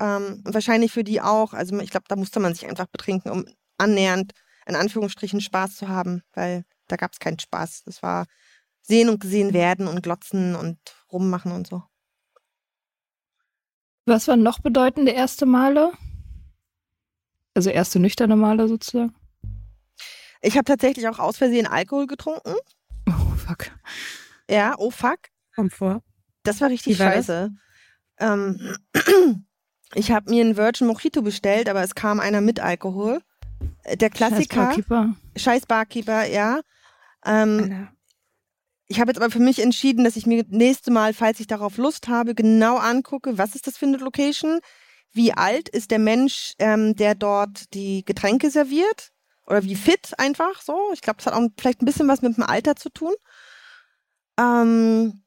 Ähm, wahrscheinlich für die auch. Also ich glaube, da musste man sich einfach betrinken, um annähernd, in Anführungsstrichen, Spaß zu haben, weil da gab es keinen Spaß. Das war sehen und gesehen werden und glotzen und rummachen und so. Was waren noch bedeutende erste Male? Also erste nüchterne Male sozusagen? Ich habe tatsächlich auch aus Versehen Alkohol getrunken. Oh, fuck. Ja, oh, fuck. Komm vor. Das war richtig war scheiße. Ähm, ich habe mir einen Virgin Mojito bestellt, aber es kam einer mit Alkohol. Äh, der Klassiker. Scheiß Barkeeper. Scheiß Barkeeper, ja. Ähm, ich habe jetzt aber für mich entschieden, dass ich mir nächste Mal, falls ich darauf Lust habe, genau angucke, was ist das für eine Location, wie alt ist der Mensch, ähm, der dort die Getränke serviert oder wie fit einfach so. Ich glaube, das hat auch vielleicht ein bisschen was mit dem Alter zu tun. Ähm,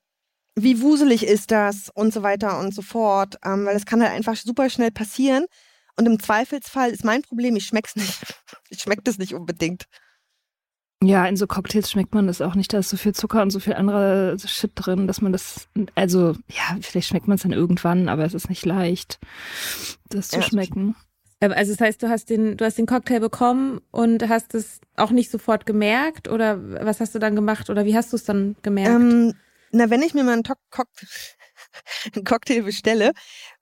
wie wuselig ist das und so weiter und so fort, ähm, weil das kann halt einfach super schnell passieren. Und im Zweifelsfall ist mein Problem, ich schmeck's nicht. *laughs* ich schmeck das nicht unbedingt. Ja, in so Cocktails schmeckt man das auch nicht. Da ist so viel Zucker und so viel anderer Shit drin, dass man das, also ja, vielleicht schmeckt man es dann irgendwann, aber es ist nicht leicht, das zu ja, schmecken. Also das heißt, du hast den, du hast den Cocktail bekommen und hast es auch nicht sofort gemerkt oder was hast du dann gemacht oder wie hast du es dann gemerkt? Ähm, na, wenn ich mir mal einen, Cocktail, *laughs* einen Cocktail bestelle,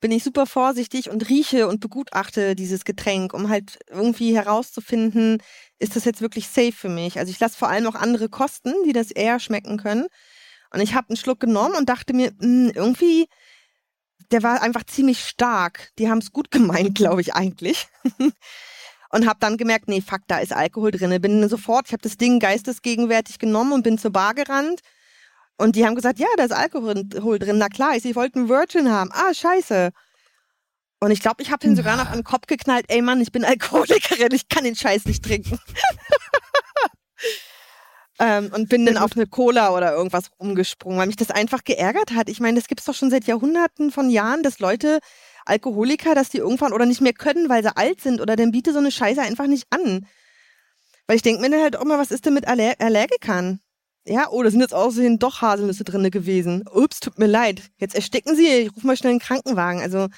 bin ich super vorsichtig und rieche und begutachte dieses Getränk, um halt irgendwie herauszufinden, ist das jetzt wirklich safe für mich? Also ich lasse vor allem auch andere kosten, die das eher schmecken können. Und ich habe einen Schluck genommen und dachte mir, mh, hm, irgendwie der war einfach ziemlich stark. Die haben es gut gemeint, *laughs* glaube ich eigentlich. und habe dann gemerkt, nee, fuck, da ist Alkohol drin. Bin sofort, ich habe das Ding geistesgegenwärtig genommen und bin zur Bar gerannt. Und die haben gesagt, ja, da ist Alkohol drin. Na klar, ich, ich wollte einen Virgin haben. Ah, scheiße. Und ich glaube, ich habe ihn sogar noch im Kopf geknallt, ey Mann, ich bin Alkoholikerin, ich kann den Scheiß nicht trinken. *laughs* Ähm, und bin dann auf eine Cola oder irgendwas umgesprungen, weil mich das einfach geärgert hat. Ich meine, das gibt's doch schon seit Jahrhunderten von Jahren, dass Leute Alkoholiker, dass die irgendwann oder nicht mehr können, weil sie alt sind oder dann biete so eine Scheiße einfach nicht an. Weil ich denke mir dann halt auch mal, was ist denn mit Aller Allergikern? Ja, oh, da sind jetzt außerdem doch Haselnüsse drinne gewesen. Ups, tut mir leid. Jetzt ersticken sie, ich rufe mal schnell einen Krankenwagen. Also,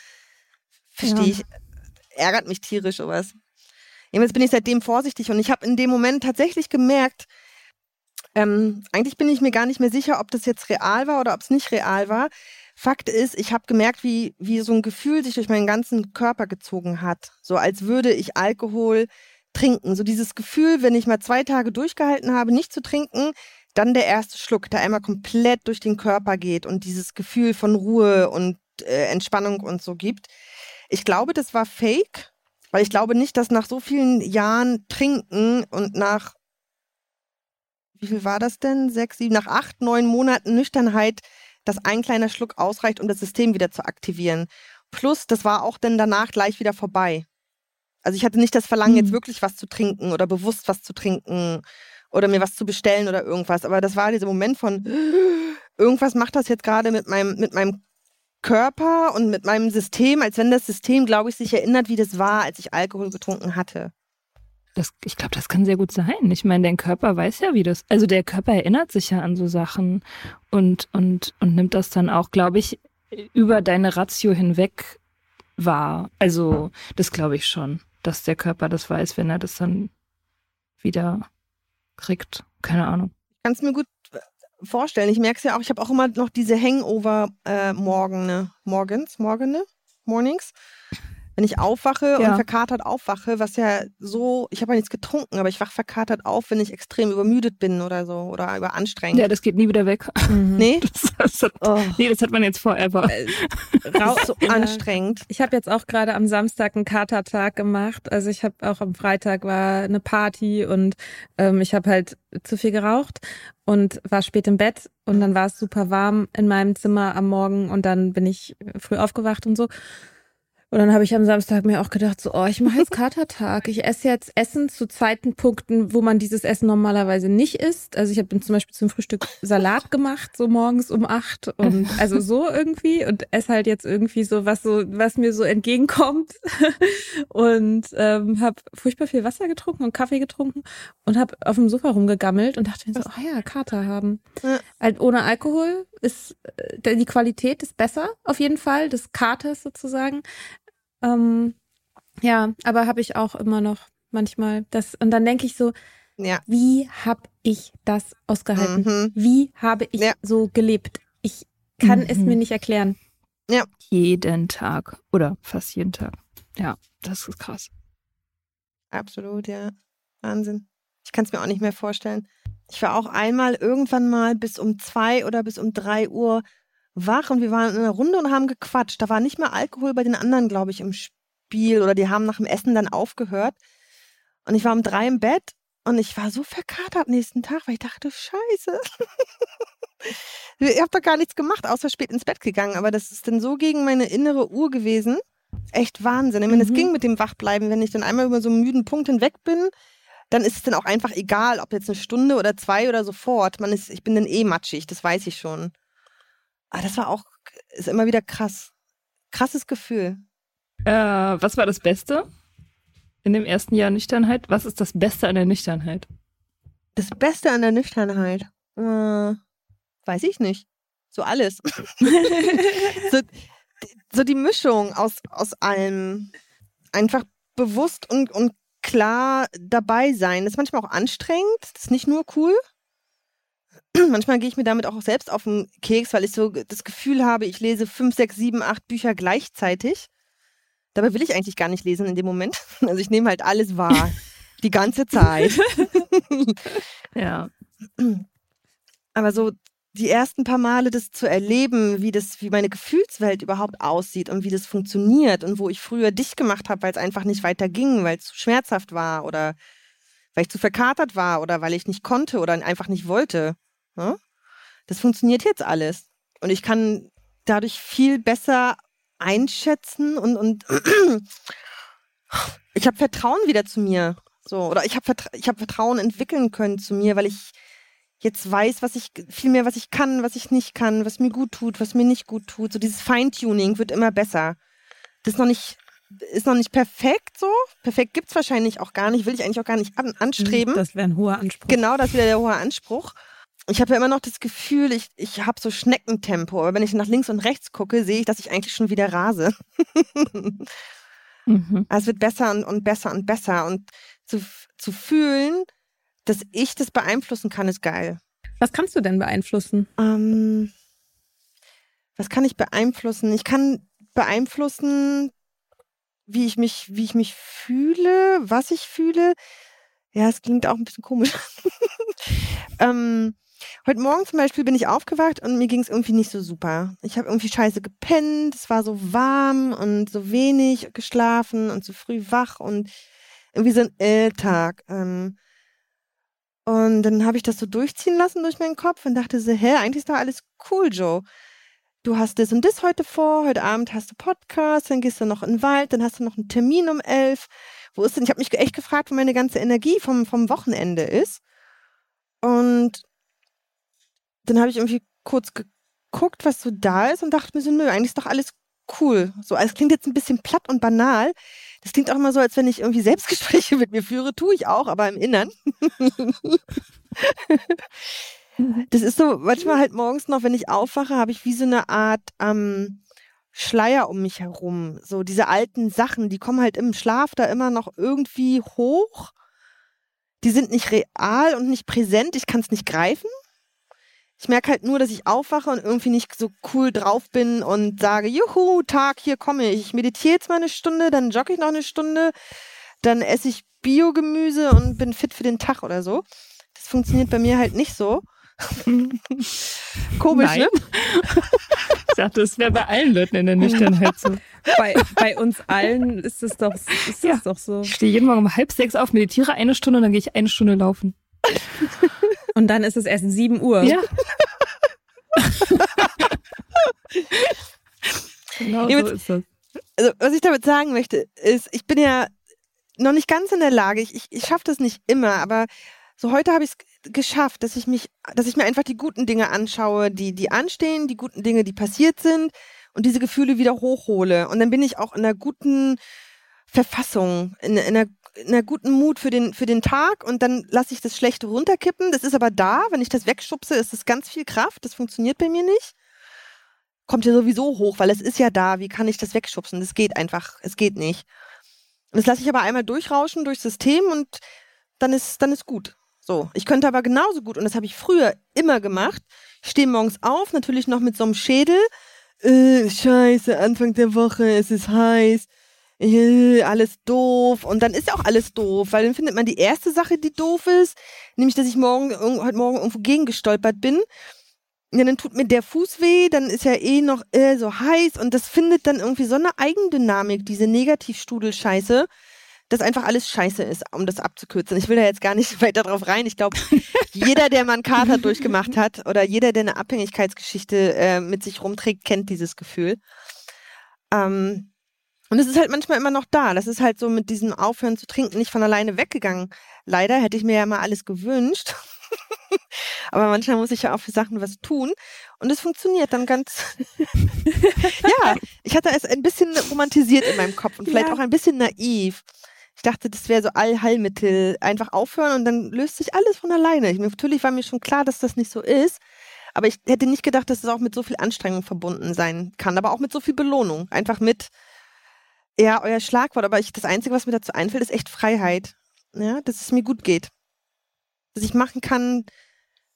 verstehe ja. ich, ärgert mich tierisch sowas. Jetzt bin ich seitdem vorsichtig und ich habe in dem Moment tatsächlich gemerkt, ähm, eigentlich bin ich mir gar nicht mehr sicher, ob das jetzt real war oder ob es nicht real war. Fakt ist, ich habe gemerkt, wie, wie so ein Gefühl sich durch meinen ganzen Körper gezogen hat. So als würde ich Alkohol trinken. So dieses Gefühl, wenn ich mal zwei Tage durchgehalten habe, nicht zu trinken, dann der erste Schluck, der einmal komplett durch den Körper geht und dieses Gefühl von Ruhe und äh, Entspannung und so gibt. Ich glaube, das war fake, weil ich glaube nicht, dass nach so vielen Jahren Trinken und nach wie viel war das denn? Sechs, sieben, nach acht, neun Monaten Nüchternheit, dass ein kleiner Schluck ausreicht, um das System wieder zu aktivieren. Plus, das war auch dann danach gleich wieder vorbei. Also ich hatte nicht das Verlangen, mhm. jetzt wirklich was zu trinken oder bewusst was zu trinken oder mir was zu bestellen oder irgendwas. Aber das war dieser Moment von, *gasps* irgendwas macht das jetzt gerade mit meinem, mit meinem Körper und mit meinem System, als wenn das System, glaube ich, sich erinnert, wie das war, als ich Alkohol getrunken hatte. Das, ich glaube, das kann sehr gut sein. Ich meine, dein Körper weiß ja, wie das, also der Körper erinnert sich ja an so Sachen und, und, und nimmt das dann auch, glaube ich, über deine Ratio hinweg wahr. Also, das glaube ich schon, dass der Körper das weiß, wenn er das dann wieder kriegt. Keine Ahnung. Ich kann es mir gut vorstellen. Ich merke es ja auch, ich habe auch immer noch diese Hangover-Morgen, äh, morgens, morgene, mornings wenn ich aufwache ja. und verkatert aufwache, was ja so, ich habe ja nichts getrunken, aber ich wach verkatert auf, wenn ich extrem übermüdet bin oder so oder überanstrengend. Ja, das geht nie wieder weg. Mhm. Nee? *laughs* Das, das hat, oh. Nee, das hat man jetzt forever. Äh, *laughs* so anstrengend. Ich habe jetzt auch gerade am Samstag einen Katertag gemacht. Also ich habe auch am Freitag war eine Party und ähm, ich habe halt zu viel geraucht und war spät im Bett und dann war es super warm in meinem Zimmer am Morgen und dann bin ich früh aufgewacht und so. Und dann habe ich am Samstag mir auch gedacht, so, oh, ich mache jetzt *laughs* Katertag. Ich esse jetzt Essen zu Zeitenpunkten, wo man dieses Essen normalerweise nicht isst. Also ich habe zum Beispiel zum Frühstück Salat *laughs* gemacht, so morgens um acht und *laughs* also so irgendwie und esse halt jetzt irgendwie so was so, was mir so entgegenkommt und ähm, habe furchtbar viel Wasser getrunken und Kaffee getrunken und habe auf dem Sofa rumgegammelt und dachte mir so, oh ja, Kater haben. Ja. Halt ohne Alkohol ist äh, die Qualität ist besser auf jeden Fall des Katers sozusagen. Ähm, ja, aber habe ich auch immer noch manchmal das und dann denke ich so, ja. wie habe ich das ausgehalten? Mhm. Wie habe ich ja. so gelebt? Ich kann mhm. es mir nicht erklären. Ja. Jeden Tag oder fast jeden Tag. Ja, das ist krass. Absolut, ja. Wahnsinn. Ich kann es mir auch nicht mehr vorstellen. Ich war auch einmal irgendwann mal bis um zwei oder bis um drei Uhr wach und wir waren in einer Runde und haben gequatscht. Da war nicht mehr Alkohol bei den anderen, glaube ich, im Spiel oder die haben nach dem Essen dann aufgehört. Und ich war um drei im Bett und ich war so verkatert nächsten Tag, weil ich dachte, scheiße. *laughs* ich habe doch gar nichts gemacht, außer spät ins Bett gegangen. Aber das ist dann so gegen meine innere Uhr gewesen. Echt Wahnsinn. Ich meine, es mhm. ging mit dem Wachbleiben, wenn ich dann einmal über so einen müden Punkt hinweg bin, dann ist es dann auch einfach egal, ob jetzt eine Stunde oder zwei oder sofort. Man ist, ich bin dann eh matschig, das weiß ich schon. Aber das war auch, ist immer wieder krass. Krasses Gefühl. Äh, was war das Beste in dem ersten Jahr Nüchternheit? Was ist das Beste an der Nüchternheit? Das Beste an der Nüchternheit? Äh, weiß ich nicht. So alles. *laughs* so, so die Mischung aus, aus allem. Einfach bewusst und, und klar dabei sein. Das ist manchmal auch anstrengend. Das ist nicht nur cool. *clears throat* manchmal gehe ich mir damit auch selbst auf den Keks, weil ich so das Gefühl habe, ich lese fünf, sechs, sieben, acht Bücher gleichzeitig. Dabei will ich eigentlich gar nicht lesen in dem Moment. *laughs* Also ich nehme halt alles wahr. *laughs* die ganze Zeit. *laughs* ja. *clears throat* Aber so die ersten paar Male das zu erleben, wie das, wie meine Gefühlswelt überhaupt aussieht und wie das funktioniert und wo ich früher dicht gemacht habe, weil es einfach nicht weiter ging, weil es zu schmerzhaft war oder weil ich zu verkatert war oder weil ich nicht konnte oder einfach nicht wollte. Ne? Das funktioniert jetzt alles. Und ich kann dadurch viel besser einschätzen und, und *clears throat* ich habe Vertrauen wieder zu mir. So, oder ich habe Vertra hab Vertrauen entwickeln können zu mir, weil ich jetzt weiß, was ich, viel mehr, was ich kann, was ich nicht kann, was mir gut tut, was mir nicht gut tut. So dieses Feintuning wird immer besser. Das ist noch nicht, ist noch nicht perfekt so. Perfekt gibt es wahrscheinlich auch gar nicht, will ich eigentlich auch gar nicht an, anstreben. Das wäre ein hoher Anspruch. Genau, das wäre der hohe Anspruch ich habe ja immer noch das Gefühl, ich, ich habe so Schneckentempo. Aber wenn ich nach links und rechts gucke, sehe ich, dass ich eigentlich schon wieder rase. *laughs* mhm. Also es wird besser und, und besser und besser. Und zu, zu fühlen, dass ich das beeinflussen kann, ist geil. Was kannst du denn beeinflussen? Ähm, was kann ich beeinflussen? Ich kann beeinflussen, wie ich mich, wie ich mich fühle, was ich fühle. Ja, es klingt auch ein bisschen komisch. *laughs* ähm, Heute Morgen zum Beispiel bin ich aufgewacht und mir ging es irgendwie nicht so super. Ich habe irgendwie scheiße gepennt, es war so warm und so wenig geschlafen und so früh wach und irgendwie so ein L-Tag. Ähm, und dann habe ich das so durchziehen lassen durch meinen Kopf und dachte so, hä, eigentlich ist da alles cool, Joe. Du hast das und das heute vor, heute Abend hast du Podcast, dann gehst du noch in den Wald, dann hast du noch einen Termin um elf. Wo ist denn? Ich habe mich echt gefragt, wo meine ganze Energie vom, vom Wochenende ist. Und dann habe ich irgendwie kurz geguckt, was so da ist und dachte mir so, nö, eigentlich ist doch alles cool. So, also es klingt jetzt ein bisschen platt und banal. Das klingt auch immer so, als wenn ich irgendwie Selbstgespräche *laughs* mit mir führe. Tue ich auch, aber im Innern. *laughs* das ist so, manchmal halt morgens noch, wenn ich aufwache, habe ich wie so eine Art ähm, Schleier um mich herum. So diese alten Sachen, die kommen halt im Schlaf da immer noch irgendwie hoch. Die sind nicht real und nicht präsent. Ich kann es nicht greifen. Ich merke halt nur, dass ich aufwache und irgendwie nicht so cool drauf bin und sage, juhu, Tag, hier komme ich. Ich meditiere jetzt mal eine Stunde, dann jogge ich noch eine Stunde, dann esse ich Biogemüse und bin fit für den Tag oder so. Das funktioniert bei mir halt nicht so. *laughs* Komisch, Nein. ne? Ich dachte, es wäre bei allen Leuten in der Nüchternheit so. Bei, bei uns allen ist es doch, ist Ja. doch so. Ich stehe jeden Morgen um halb sechs auf, meditiere eine Stunde und dann gehe ich eine Stunde laufen. *laughs* Und dann ist es erst 7 Uhr. Ja. *laughs* genau so ist das. also was ich damit sagen möchte, ist, ich bin ja noch nicht ganz in der Lage, ich, ich, ich schaffe das nicht immer, aber so heute habe ich es geschafft, dass ich mich, dass ich mir einfach die guten Dinge anschaue, die, die anstehen, die guten Dinge, die passiert sind und diese Gefühle wieder hochhole. Und dann bin ich auch in einer guten Verfassung, in, in, einer, in einer guten Mut für den, für den Tag und dann lasse ich das Schlechte runterkippen. Das ist aber da, wenn ich das wegschubse, ist es ganz viel Kraft. Das funktioniert bei mir nicht kommt ja sowieso hoch, weil es ist ja da. Wie kann ich das wegschubsen? Das geht einfach. Es geht nicht. Das lasse ich aber einmal durchrauschen durchs System und dann ist, dann ist gut. So. Ich könnte aber genauso gut, und das habe ich früher immer gemacht, ich stehe morgens auf, natürlich noch mit so einem Schädel. Äh, scheiße, Anfang der Woche, es ist heiß. Äh, alles doof. Und dann ist ja auch alles doof, weil dann findet man die erste Sache, die doof ist, nämlich, dass ich morgen, heute Morgen irgendwo gegengestolpert bin. Ja, dann tut mir der Fuß weh, dann ist ja eh noch äh, so heiß und das findet dann irgendwie so eine Eigendynamik, diese Negativstudelscheiße, dass einfach alles scheiße ist, um das abzukürzen. Ich will da jetzt gar nicht *laughs* weiter drauf rein. Ich glaube, jeder, der mal einen Kater *laughs* durchgemacht hat oder jeder, der eine Abhängigkeitsgeschichte äh, mit sich rumträgt, kennt dieses Gefühl. Ähm, und es ist halt manchmal immer noch da. Das ist halt so mit diesem Aufhören zu trinken nicht von alleine weggegangen. Leider hätte ich mir ja mal alles gewünscht. *laughs* Aber manchmal muss ich ja auch für Sachen was tun. Und es funktioniert dann ganz. *laughs* ja, ich hatte es ein bisschen romantisiert in meinem Kopf und vielleicht Ja. auch ein bisschen naiv. Ich dachte, das wäre so Allheilmittel. Einfach aufhören und dann löst sich alles von alleine. Ich, natürlich war mir schon klar, dass das nicht so ist. Aber ich hätte nicht gedacht, dass es auch mit so viel Anstrengung verbunden sein kann. Aber auch mit so viel Belohnung. Einfach mit, ja, euer Schlagwort. Aber ich, das Einzige, was mir dazu einfällt, ist echt Freiheit. Ja, dass es mir gut geht. Dass ich machen kann,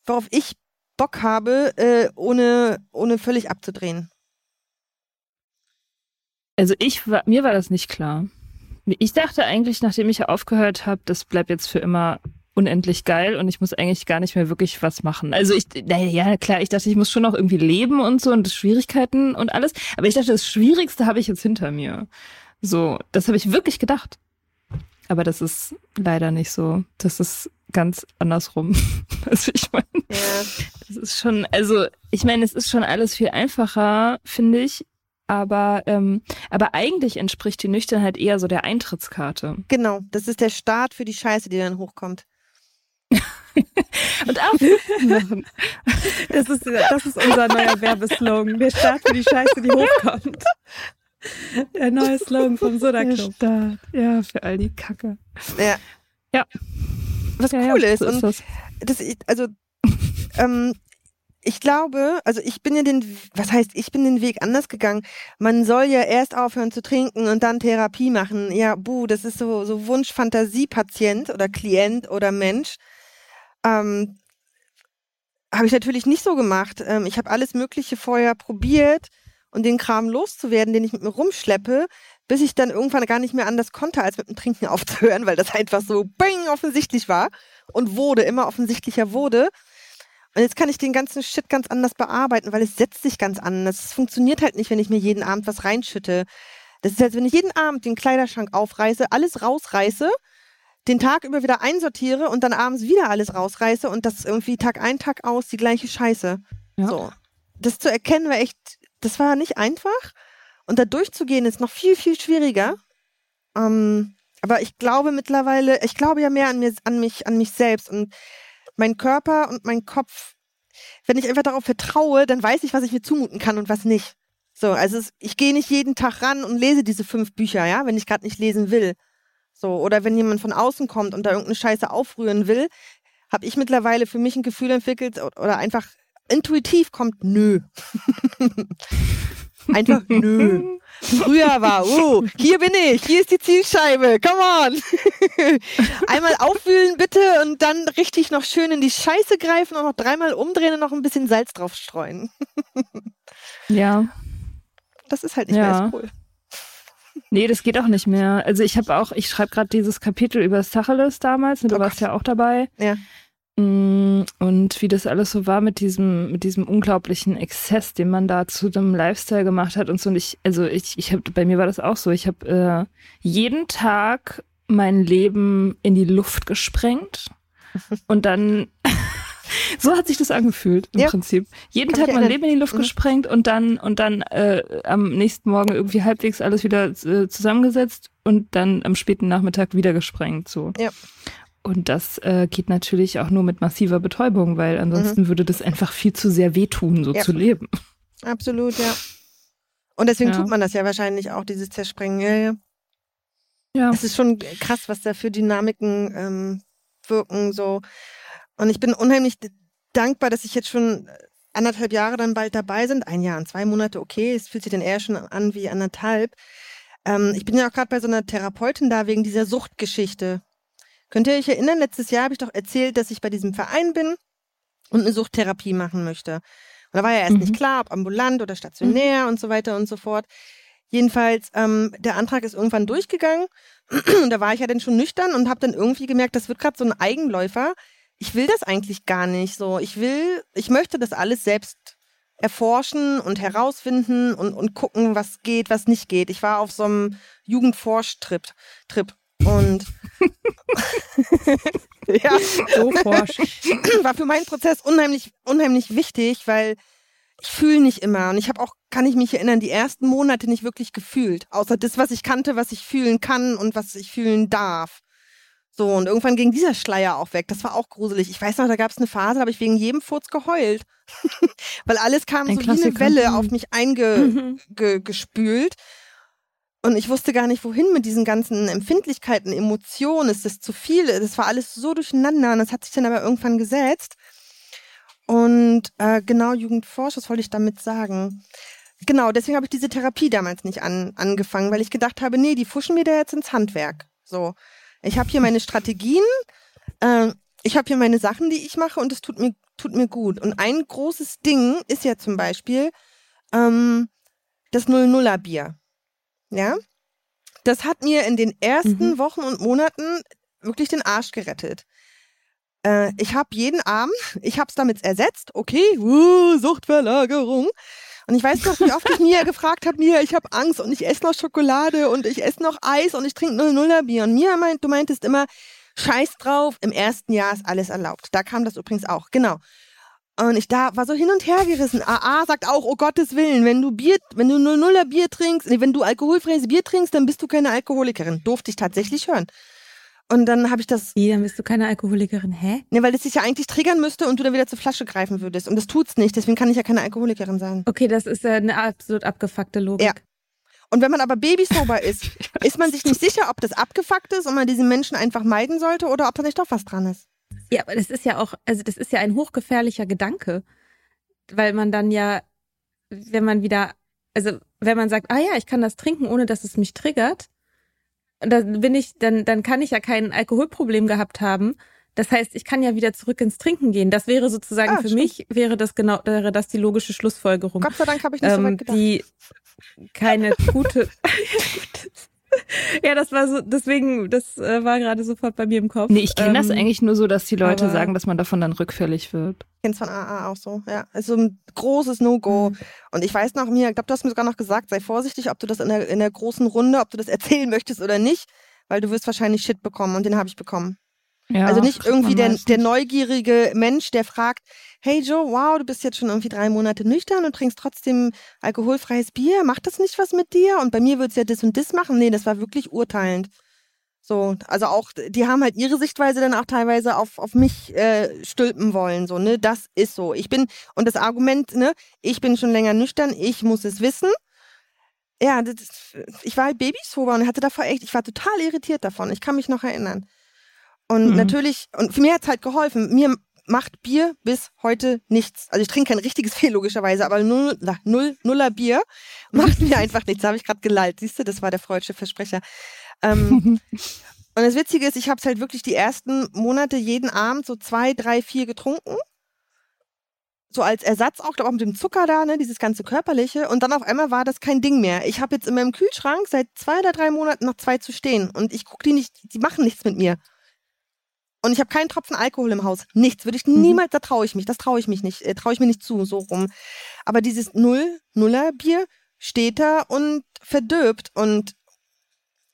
worauf ich Bock habe, äh, ohne, ohne völlig abzudrehen. Also ich war, mir war das nicht klar. Ich dachte eigentlich, nachdem ich aufgehört habe, das bleibt jetzt für immer unendlich geil und ich muss eigentlich gar nicht mehr wirklich was machen. Also ich, naja, klar, ich dachte, ich muss schon noch irgendwie leben und so und Schwierigkeiten und alles. Aber ich dachte, das Schwierigste habe ich jetzt hinter mir. So, das habe ich wirklich gedacht. Aber das ist leider nicht so. Das ist ganz andersrum. *laughs* Also ich meine, Ja. das ist schon, also ich meine, es ist schon alles viel einfacher, finde ich. Aber, ähm, aber eigentlich entspricht die Nüchternheit eher so der Eintrittskarte. Genau, das ist der Start für die Scheiße, die dann hochkommt. Und auch *laughs* machen. Das ist, das ist unser neuer Werbeslogan. Der Start für die Scheiße, die hochkommt. *laughs* Der neue Slogan vom *laughs* Soda Club. Start. Ja, für all die Kacke. Ja. Ja. Was ja, cool ja, ist. so Und das. das, ich- also, ähm, ich glaube, also ich bin ja den, was heißt, ich bin den Weg anders gegangen. Man soll ja erst aufhören zu trinken und dann Therapie machen. Ja, buh, das ist so, so Wunsch-Fantasie-Patient oder Klient oder Mensch. Ähm, habe ich natürlich nicht so gemacht. Ähm, ich habe alles Mögliche vorher probiert und den Kram loszuwerden, den ich mit mir rumschleppe, bis ich dann irgendwann gar nicht mehr anders konnte, als mit dem Trinken *laughs* aufzuhören, weil das einfach so bing offensichtlich war und wurde, immer offensichtlicher wurde. Und jetzt kann ich den ganzen Shit ganz anders bearbeiten, weil es setzt sich ganz anders. Es funktioniert halt nicht, wenn ich mir jeden Abend was reinschütte. Das ist, als wenn ich jeden Abend den Kleiderschrank aufreiße, alles rausreiße, den Tag über wieder einsortiere und dann abends wieder alles rausreiße und das irgendwie Tag ein, Tag aus die gleiche Scheiße. Ja. So. Das zu erkennen war echt, das war nicht einfach. Und da durchzugehen ist noch viel, viel schwieriger. Ähm, aber ich glaube mittlerweile, ich glaube ja mehr an mir, an mich, an mich selbst und mein Körper und mein Kopf, wenn ich einfach darauf vertraue, dann weiß ich, was ich mir zumuten kann und was nicht. So, also es, ich gehe nicht jeden Tag ran und lese diese fünf Bücher, ja, wenn ich gerade nicht lesen will. So, oder wenn jemand von außen kommt und da irgendeine Scheiße aufrühren will, habe ich mittlerweile für mich ein Gefühl entwickelt oder einfach intuitiv kommt nö. *laughs* einfach nö. Früher war, oh, hier bin ich, hier ist die Zielscheibe, come on. *laughs* Einmal aufwühlen bitte und dann richtig noch schön in die Scheiße greifen und noch dreimal umdrehen und noch ein bisschen Salz drauf streuen. *laughs* ja. Das ist halt nicht ja. mehr so cool. Nee, das geht auch nicht mehr. Also ich habe auch, ich schreibe gerade dieses Kapitel über Tacheles damals, und du oh warst ja auch dabei. Ja. Mm, und wie das alles so war mit diesem, mit diesem unglaublichen Exzess, den man da zu dem Lifestyle gemacht hat und so. Und ich, also ich, ich habe, bei mir war das auch so. Ich habe äh, jeden Tag mein Leben in die Luft gesprengt *laughs* und dann *laughs* so hat sich das angefühlt im ja. Prinzip. Jeden Kann Tag mein Leben in die Luft mhm. gesprengt und dann und dann äh, am nächsten Morgen irgendwie halbwegs alles wieder äh, zusammengesetzt und dann am späten Nachmittag wieder gesprengt so. Ja. Und das äh, geht natürlich auch nur mit massiver Betäubung, weil ansonsten mhm. würde das einfach viel zu sehr wehtun, so ja. zu leben. Absolut, ja. Und deswegen ja. tut man das ja wahrscheinlich auch, dieses Zersprengen. Ja, ja. ja. Es ist schon krass, was da für Dynamiken ähm, wirken, so. Und ich bin unheimlich dankbar, dass ich jetzt schon anderthalb Jahre dann bald dabei sind. Ein Jahr und zwei Monate, okay. Es fühlt sich dann eher schon an wie anderthalb. Ähm, ich bin ja auch gerade bei so einer Therapeutin da wegen dieser Suchtgeschichte. Könnt ihr euch erinnern, letztes Jahr habe ich doch erzählt, dass ich bei diesem Verein bin und eine Suchttherapie machen möchte. Und da war ja erst mhm. nicht klar, ob ambulant oder stationär mhm. und so weiter und so fort. Jedenfalls, ähm, der Antrag ist irgendwann durchgegangen *clears throat* und da war ich ja dann schon nüchtern und habe dann irgendwie gemerkt, das wird gerade so ein Eigenläufer. Ich will das eigentlich gar nicht so. Ich will, ich möchte das alles selbst erforschen und herausfinden und, und gucken, was geht, was nicht geht. Ich war auf so einem Jugendforsch-Trip. Trip. Und *laughs* ja, so forsch. *clears throat* War für meinen Prozess unheimlich, unheimlich wichtig, weil ich fühle nicht immer. Und ich habe auch, kann ich mich erinnern, die ersten Monate nicht wirklich gefühlt. Außer das, was ich kannte, was ich fühlen kann und was ich fühlen darf. So, und irgendwann ging dieser Schleier auch weg. Das war auch gruselig. Ich weiß noch, da gab es eine Phase, da habe ich wegen jedem Furz geheult. *laughs* Weil alles kam Ein so Klassiker. wie eine Welle auf mich eingespült. Mhm. Und ich wusste gar nicht, wohin mit diesen ganzen Empfindlichkeiten, Emotionen. Ist das zu viel? Das war alles so durcheinander und das hat sich dann aber irgendwann gesetzt. Und äh, genau, Jugendforsch, was wollte ich damit sagen? Genau, deswegen habe ich diese Therapie damals nicht an, angefangen, weil ich gedacht habe, nee, die fuschen mir da jetzt ins Handwerk. So, ich habe hier meine Strategien, äh, ich habe hier meine Sachen, die ich mache und es tut mir tut mir gut. Und ein großes Ding ist ja zum Beispiel ähm, das Null-Nuller Bier. Ja. Das hat mir in den ersten mhm. Wochen und Monaten wirklich den Arsch gerettet. Äh, ich habe jeden Abend, *laughs* ich habe es damit ersetzt, okay, uh, Suchtverlagerung. Und ich weiß noch, wie oft ich *laughs* Mia gefragt habe, Mia, ich habe Angst und ich esse noch Schokolade und ich esse noch Eis und ich trinke null Nuller Bier. Und Mia meint, du meintest immer, scheiß drauf, im ersten Jahr ist alles erlaubt. Da kam das übrigens auch, genau. Und ich da war so hin und her gerissen. AA sagt auch, oh Gottes Willen, wenn du Bier, wenn du 00er Bier trinkst, nee, wenn du alkoholfreies Bier trinkst, dann bist du keine Alkoholikerin. Durfte ich tatsächlich hören. Und dann habe ich das. Wie, dann bist du keine Alkoholikerin? Hä? Ne, weil das dich ja eigentlich triggern müsste und du dann wieder zur Flasche greifen würdest. Und das tut's nicht, deswegen kann ich ja keine Alkoholikerin sein. Okay, das ist ja eine absolut abgefuckte Logik. Ja. Und wenn man aber babysober *laughs* ist, ist man sich nicht sicher, ob das abgefuckt ist und man diesen Menschen einfach meiden sollte oder ob da nicht doch was dran ist. Ja, aber das ist ja auch, also das ist ja ein hochgefährlicher Gedanke, weil man dann ja, wenn man wieder, also wenn man sagt, ah ja, ich kann das trinken, ohne dass es mich triggert, dann bin ich, dann, dann kann ich ja kein Alkoholproblem gehabt haben. Das heißt, ich kann ja wieder zurück ins Trinken gehen. Das wäre sozusagen ah, für stimmt. mich wäre das genau wäre das die logische Schlussfolgerung. Gott sei Dank habe ich nicht ähm, so weit gedacht. Die keine gute *laughs* *laughs* *laughs* ja, das war so, deswegen, das äh, war gerade sofort bei mir im Kopf. Nee, ich kenne ähm, das eigentlich nur so, dass die Leute sagen, dass man davon dann rückfällig wird. Ich kenne es von AA auch so, ja. Also ein großes No-Go. Mhm. Und ich weiß noch, mir, ich glaube, du hast mir sogar noch gesagt, sei vorsichtig, ob du das in der, in der großen Runde, ob du das erzählen möchtest oder nicht, weil du wirst wahrscheinlich Shit bekommen und den habe ich bekommen. Ja, also nicht irgendwie der, der neugierige Mensch, der fragt, hey Joe, wow, du bist jetzt schon irgendwie drei Monate nüchtern und trinkst trotzdem alkoholfreies Bier. Macht das nicht was mit dir? Und bei mir würdest du ja das und das machen. Nee, das war wirklich urteilend. So, also auch, die haben halt ihre Sichtweise dann auch teilweise auf, auf mich äh, stülpen wollen. So, ne, das ist so. Ich bin, und das Argument, ne, ich bin schon länger nüchtern, ich muss es wissen. Ja, das, ich war halt Babysober und hatte davor echt, ich war total irritiert davon. Ich kann mich noch erinnern. Und mhm. natürlich, und für mich hat's halt geholfen. Mir macht Bier bis heute nichts. Also ich trinke kein richtiges Bier logischerweise, aber null, null, nuller Bier *laughs* macht mir einfach nichts. Da habe ich gerade gelallt. Siehst du, das war der freudsche Versprecher. Ähm, *laughs* und das Witzige ist, ich habe es halt wirklich die ersten Monate jeden Abend so zwei, drei, vier getrunken. So als Ersatz auch, glaube auch mit dem Zucker da, ne, dieses ganze körperliche. Und dann auf einmal war das kein Ding mehr. Ich habe jetzt in meinem Kühlschrank seit zwei oder drei Monaten noch zwei zu stehen. Und ich gucke die nicht, die machen nichts mit mir. Und ich habe keinen Tropfen Alkohol im Haus. Nichts. Würde ich mhm. niemals, da traue ich mich. Das traue ich mich nicht. Äh, traue ich mir nicht zu, so rum. Aber dieses Null, Nuller Bier steht da und verdirbt. Und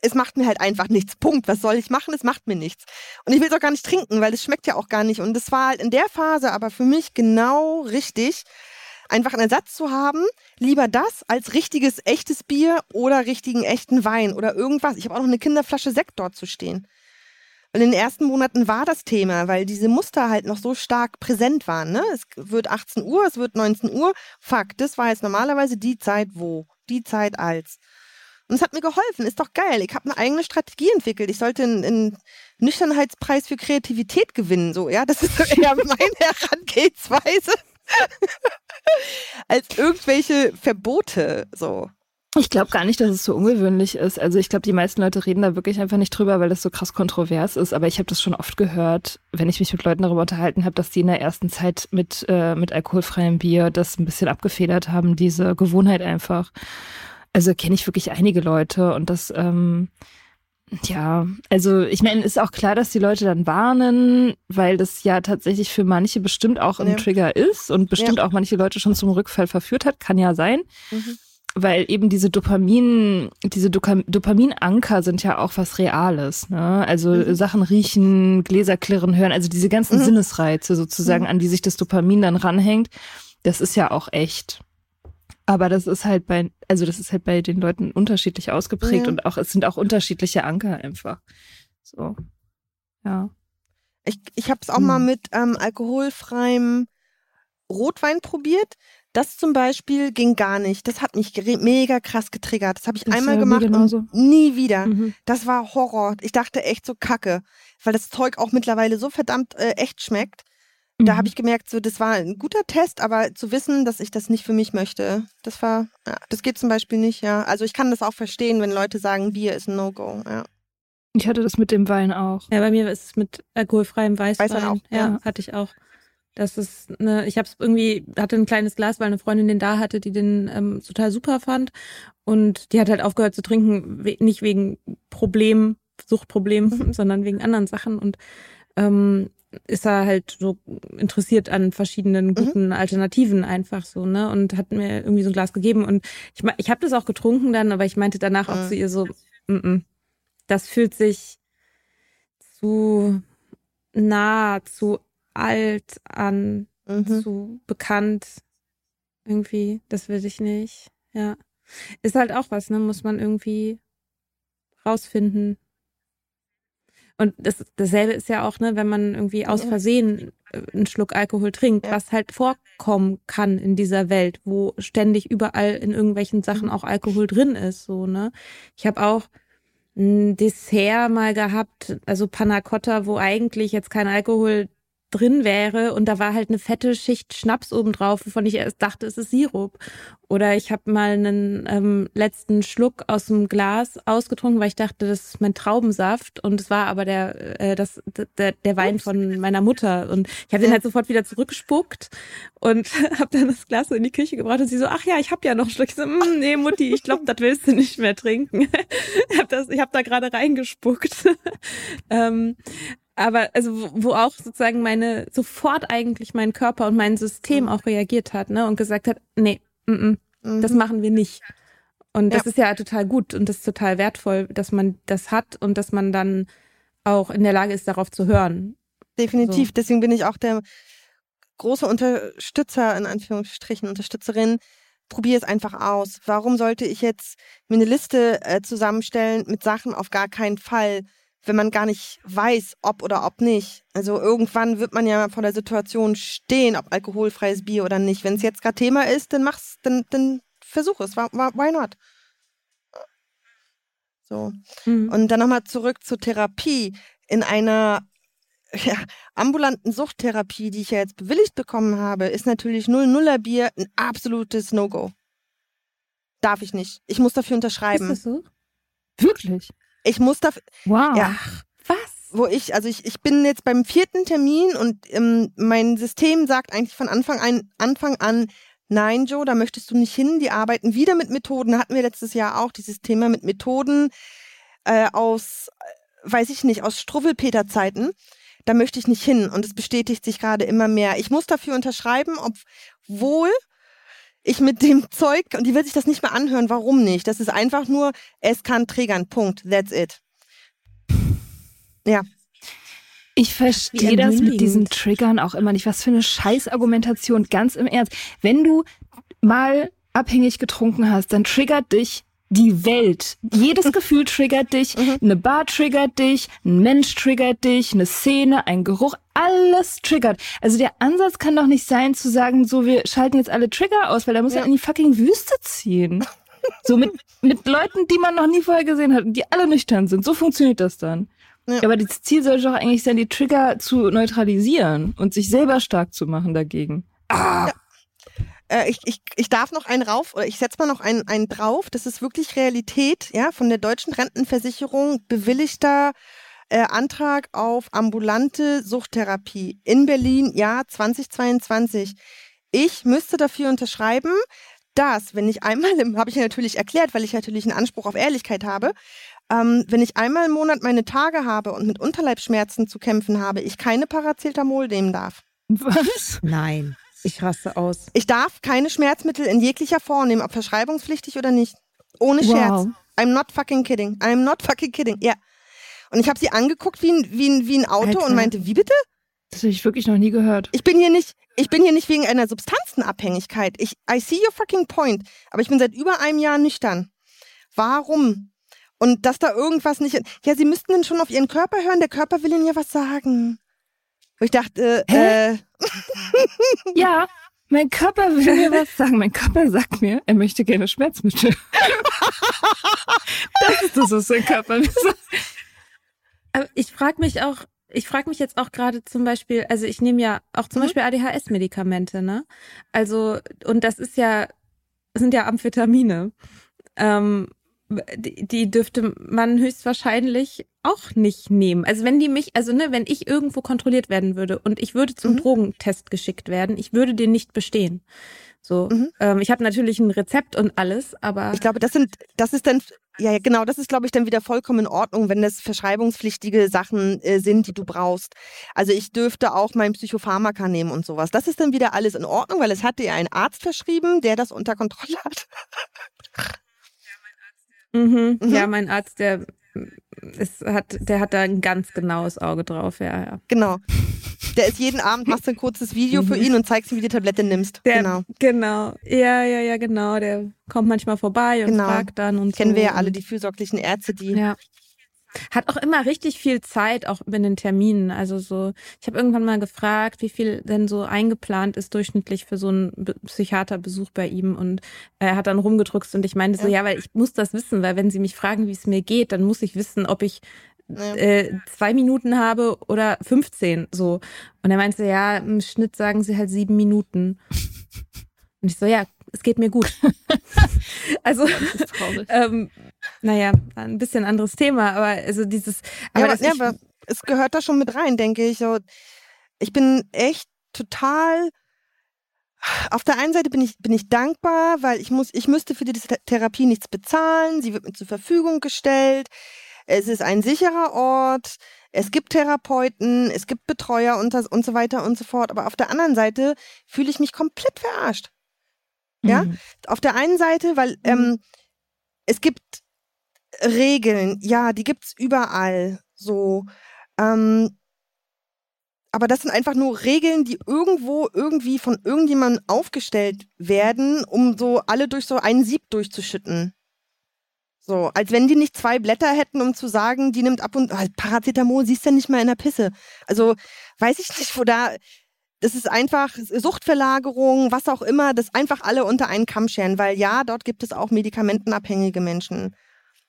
es macht mir halt einfach nichts. Punkt. Was soll ich machen? Es macht mir nichts. Und ich will es auch gar nicht trinken, weil es schmeckt ja auch gar nicht. Und das war halt in der Phase aber für mich genau richtig, einfach einen Ersatz zu haben. Lieber das als richtiges, echtes Bier oder richtigen, echten Wein oder irgendwas. Ich habe auch noch eine Kinderflasche Sekt dort zu stehen. Und in den ersten Monaten war das Thema, weil diese Muster halt noch so stark präsent waren. Ne? Es wird 18 Uhr, es wird 19 Uhr. Fuck, das war jetzt normalerweise die Zeit wo, die Zeit als. Und es hat mir geholfen, ist doch geil. Ich habe eine eigene Strategie entwickelt. Ich sollte einen, einen Nüchternheitspreis für Kreativität gewinnen. So, ja, das ist eher *laughs* meine Herangehensweise. *laughs* als irgendwelche Verbote. So. Ich glaube gar nicht, dass es so ungewöhnlich ist. Also ich glaube, die meisten Leute reden da wirklich einfach nicht drüber, weil das so krass kontrovers ist. Aber ich habe das schon oft gehört, wenn ich mich mit Leuten darüber unterhalten habe, dass die in der ersten Zeit mit, äh, mit alkoholfreiem Bier das ein bisschen abgefedert haben, diese Gewohnheit einfach. Also kenne ich wirklich einige Leute und das, ähm, ja, also ich meine, ist auch klar, dass die Leute dann warnen, weil das ja tatsächlich für manche bestimmt auch ein ja. Trigger ist und bestimmt ja. auch manche Leute schon zum Rückfall verführt hat, kann ja sein. Mhm. Weil eben diese Dopamin, diese Dopaminanker sind ja auch was Reales, ne? Also mhm. Sachen riechen, Gläser klirren, hören, also diese ganzen mhm. Sinnesreize sozusagen, mhm. an die sich das Dopamin dann ranhängt, das ist ja auch echt. Aber das ist halt bei, also das ist halt bei den Leuten unterschiedlich ausgeprägt ja. und auch, es sind auch unterschiedliche Anker einfach. So. Ja. Ich, ich habe es auch hm. mal mit ähm, alkoholfreiem Rotwein probiert. Das zum Beispiel ging gar nicht. Das hat mich mega krass getriggert. Das habe ich das einmal gemacht und nie wieder. Mhm. Das war Horror. Ich dachte echt so kacke, weil das Zeug auch mittlerweile so verdammt äh, echt schmeckt. Da mhm. habe ich gemerkt, so das war ein guter Test, aber zu wissen, dass ich das nicht für mich möchte, das war, ja, das geht zum Beispiel nicht, ja. Also ich kann das auch verstehen, wenn Leute sagen, Bier ist ein No-Go, ja. Ich hatte das mit dem Wein auch. Ja, bei mir ist es mit alkoholfreiem Weißwein. Weißwein auch, ja, ja, hatte ich auch. Das ist ne, ich habe es irgendwie hatte ein kleines Glas, weil eine Freundin den da hatte, die den ähm, total super fand und die hat halt aufgehört zu trinken, we nicht wegen Problem, Suchtproblem, *laughs* sondern wegen anderen Sachen und ähm, ist er halt so interessiert an verschiedenen mhm. guten mhm. Alternativen einfach so, ne? Und hat mir irgendwie so ein Glas gegeben. Und ich, ich habe das auch getrunken dann, aber ich meinte danach mhm. auch zu ihr so, m -m, das fühlt sich zu nah, zu alt an, mhm. zu bekannt. Irgendwie, das will ich nicht. Ja. Ist halt auch was, ne? Muss man irgendwie rausfinden, und das, dasselbe ist ja auch, ne, wenn man irgendwie aus Versehen äh, einen Schluck Alkohol trinkt, was halt vorkommen kann in dieser Welt, wo ständig überall in irgendwelchen Sachen mhm. auch Alkohol drin ist, so, ne. Ich habe auch ein Dessert mal gehabt, also Panna Cotta, wo eigentlich jetzt kein Alkohol drin wäre und da war halt eine fette Schicht Schnaps obendrauf, wovon ich erst dachte, es ist Sirup. Oder ich habe mal einen ähm, letzten Schluck aus dem Glas ausgetrunken, weil ich dachte, das ist mein Traubensaft und es war aber der äh, das der, der Wein von meiner Mutter und ich habe den halt sofort wieder zurückgespuckt und *laughs* habe dann das Glas so in die Küche gebracht und sie so, ach ja, ich habe ja noch einen Schluck. Ich so, mm, nee Mutti, ich glaube, das willst du nicht mehr trinken. *laughs* ich habe habe da gerade reingespuckt. *laughs* ähm, aber also wo auch sozusagen meine sofort eigentlich mein Körper und mein System mhm. auch reagiert hat, ne und gesagt hat, nee, m -m, mhm. das machen wir nicht. Und das ja. ist ja total gut und das ist total wertvoll, dass man das hat und dass man dann auch in der Lage ist, darauf zu hören. Definitiv. So. Deswegen bin ich auch der große Unterstützer, in Anführungsstrichen, Unterstützerin. Probier es einfach aus. Warum sollte ich jetzt mir eine Liste äh, zusammenstellen mit Sachen auf gar keinen Fall? Wenn man gar nicht weiß, ob oder ob nicht. Also irgendwann wird man ja vor der Situation stehen, ob alkoholfreies Bier oder nicht. Wenn es jetzt gerade Thema ist, dann mach's, dann, dann versuch es. Why not? So. Mhm. Und dann nochmal zurück zur Therapie. In einer ja, ambulanten Suchttherapie, die ich ja jetzt bewilligt bekommen habe, ist natürlich 0-0er Bier ein absolutes No-Go. Darf ich nicht. Ich muss dafür unterschreiben. Ist das so? Wirklich? Ich muss dafür. Wow. Ja. Was? Wo ich, also ich, ich bin jetzt beim vierten Termin und ähm, mein System sagt eigentlich von Anfang an, Anfang an, nein, Joe, da möchtest du nicht hin. Die arbeiten wieder mit Methoden. Hatten wir letztes Jahr auch dieses Thema mit Methoden äh, aus, äh, weiß ich nicht, aus Struwwelpeter-Zeiten da möchte ich nicht hin. Und es bestätigt sich gerade immer mehr. Ich muss dafür unterschreiben, obwohl ich mit dem Zeug, und die will sich das nicht mehr anhören, warum nicht? Das ist einfach nur, es kann triggern, Punkt, that's it. Ja. Ich verstehe das mit diesen Triggern auch immer nicht. Was für eine Scheißargumentation, ganz im Ernst. Wenn du mal abhängig getrunken hast, dann triggert dich die Welt. Jedes Gefühl triggert dich, mhm. eine Bar triggert dich, ein Mensch triggert dich, eine Szene, ein Geruch, alles triggert. Also der Ansatz kann doch nicht sein zu sagen, so wir schalten jetzt alle Trigger aus, weil da muss ja. er in die fucking Wüste ziehen. So mit, mit Leuten, die man noch nie vorher gesehen hat und die alle nüchtern sind. So funktioniert das dann. Ja. Aber das Ziel soll doch eigentlich sein, die Trigger zu neutralisieren und sich selber stark zu machen dagegen. Ah. Ja. Äh, ich, ich, ich darf noch einen rauf oder ich setze mal noch einen, einen drauf. Das ist wirklich Realität, ja, von der deutschen Rentenversicherung bewilligter äh, Antrag auf ambulante Suchttherapie in Berlin, Jahr 2022. Ich müsste dafür unterschreiben, dass, wenn ich einmal habe ich ja natürlich erklärt, weil ich natürlich einen Anspruch auf Ehrlichkeit habe, ähm, wenn ich einmal im Monat meine Tage habe und mit Unterleibschmerzen zu kämpfen habe, ich keine Paracetamol nehmen darf. Was? Nein. Ich raste aus. Ich darf keine Schmerzmittel in jeglicher Form nehmen, ob verschreibungspflichtig oder nicht. Ohne Scherz. I'm not fucking kidding. I'm not fucking kidding. Ja. Und ich habe sie angeguckt wie ein, wie ein, wie ein Auto Alter. und meinte, wie bitte? Das habe ich wirklich noch nie gehört. Ich bin hier nicht, ich bin hier nicht wegen einer Substanzenabhängigkeit. Ich, I see your fucking point. Aber ich bin seit über einem Jahr nüchtern. Warum? Und dass da irgendwas nicht, ja, sie müssten dann schon auf ihren Körper hören. Der Körper will ihnen ja was sagen. Wo ich dachte, Hä? äh. *laughs* ja, mein Körper will mir was sagen. Mein Körper sagt mir, er möchte gerne Schmerzmittel. *laughs* das ist das, was mein Körper mir sagt. Aber ich frage mich auch, ich frage mich jetzt auch gerade zum Beispiel, also ich nehme ja auch zum mhm. Beispiel ADHS-Medikamente, ne? Also, und das ist ja, sind ja Amphetamine. Ähm, die, die dürfte man höchstwahrscheinlich auch nicht nehmen. Also wenn die mich, also ne, wenn ich irgendwo kontrolliert werden würde und ich würde zum mhm. Drogentest geschickt werden, ich würde den nicht bestehen. So, mhm. ähm, ich habe natürlich ein Rezept und alles, aber ich glaube, das sind, das ist dann ja, genau, das ist, glaube ich, dann wieder vollkommen in Ordnung, wenn das verschreibungspflichtige Sachen äh, sind, die du brauchst. Also ich dürfte auch mein Psychopharmaka nehmen und sowas. Das ist dann wieder alles in Ordnung, weil es hatte ja ein Arzt verschrieben, der das unter Kontrolle hat. Mhm. Mhm. Ja, mein Arzt, der es hat, der hat da ein ganz genaues Auge drauf, ja, ja. Genau. Der ist jeden Abend, machst du ein kurzes Video für ihn und zeigst ihm, wie die Tablette nimmst. Der, genau. Genau. Ja, ja, ja, genau. Der kommt manchmal vorbei und genau. fragt dann und Kennen so. wir ja alle die fürsorglichen Ärzte, die ja. Hat auch immer richtig viel Zeit, auch mit den Terminen. Also so, ich habe irgendwann mal gefragt, wie viel denn so eingeplant ist durchschnittlich für so einen Psychiaterbesuch bei ihm. Und er hat dann rumgedruckst und ich meinte so, ja, weil ich muss das wissen, weil wenn Sie mich fragen, wie es mir geht, dann muss ich wissen, ob ich äh, zwei Minuten habe oder 15 so. Und er meinte, ja, im Schnitt sagen sie halt sieben Minuten. *laughs* Und ich so, ja, es geht mir gut. *laughs* *laughs* also, ähm, naja, ein bisschen anderes Thema, aber also dieses. Aber, ja, aber, ja, aber es gehört da schon mit rein, denke ich. Ich bin echt total. Auf der einen Seite bin ich, bin ich dankbar, weil ich muss, ich müsste für die Therapie nichts bezahlen. Sie wird mir zur Verfügung gestellt. Es ist ein sicherer Ort. Es gibt Therapeuten, es gibt Betreuer und, das, und so weiter und so fort. Aber auf der anderen Seite fühle ich mich komplett verarscht. Ja, mhm. auf der einen Seite, weil ähm, mhm. es gibt Regeln, ja, die gibt's überall so. Ähm, aber das sind einfach nur Regeln, die irgendwo irgendwie von irgendjemandem aufgestellt werden, um so alle durch so einen Sieb durchzuschütten. So, als wenn die nicht zwei Blätter hätten, um zu sagen, die nimmt ab und oh, Paracetamol siehst du nicht mal in der Pisse. Also weiß ich nicht, wo da. Das ist einfach Suchtverlagerung, was auch immer, das einfach alle unter einen Kamm scheren, weil ja, dort gibt es auch medikamentenabhängige Menschen.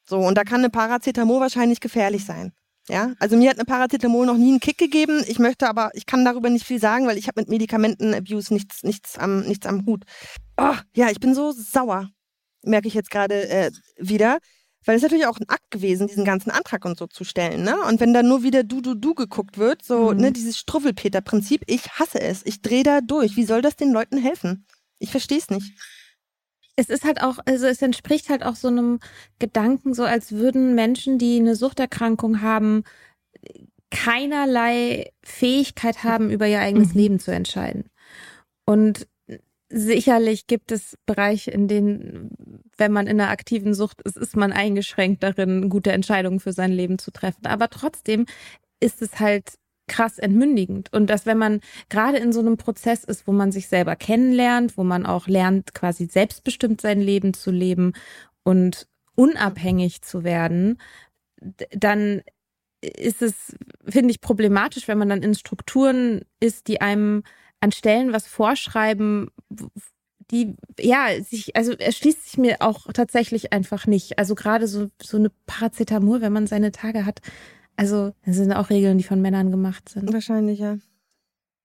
So, und da kann eine Paracetamol wahrscheinlich gefährlich sein. Ja, also mir hat eine Paracetamol noch nie einen Kick gegeben. Ich möchte aber, ich kann darüber nicht viel sagen, weil ich habe mit Medikamentenabuse nichts, nichts am, nichts am Hut. Oh, ja, ich bin so sauer merke ich jetzt gerade äh, wieder. Weil es natürlich auch ein Akt gewesen, diesen ganzen Antrag und so zu stellen, ne? Und wenn da nur wieder du, du, du geguckt wird, so, mhm. ne, dieses Struffelpeter-Prinzip, ich hasse es. Ich drehe da durch. Wie soll das den Leuten helfen? Ich verstehe es nicht. Es ist halt auch, also es entspricht halt auch so einem Gedanken, so als würden Menschen, die eine Suchterkrankung haben, keinerlei Fähigkeit haben, über ihr eigenes mhm. Leben zu entscheiden. Und sicherlich gibt es Bereiche, in denen, wenn man in einer aktiven Sucht ist, ist man eingeschränkt darin, gute Entscheidungen für sein Leben zu treffen. Aber trotzdem ist es halt krass entmündigend. Und dass wenn man gerade in so einem Prozess ist, wo man sich selber kennenlernt, wo man auch lernt, quasi selbstbestimmt sein Leben zu leben und unabhängig zu werden, dann ist es, finde ich, problematisch, wenn man dann in Strukturen ist, die einem an Stellen was vorschreiben, die, ja, sich, also erschließt sich mir auch tatsächlich einfach nicht. Also gerade so, so eine Paracetamol, wenn man seine Tage hat. Also, das sind auch Regeln, die von Männern gemacht sind. Wahrscheinlich, ja.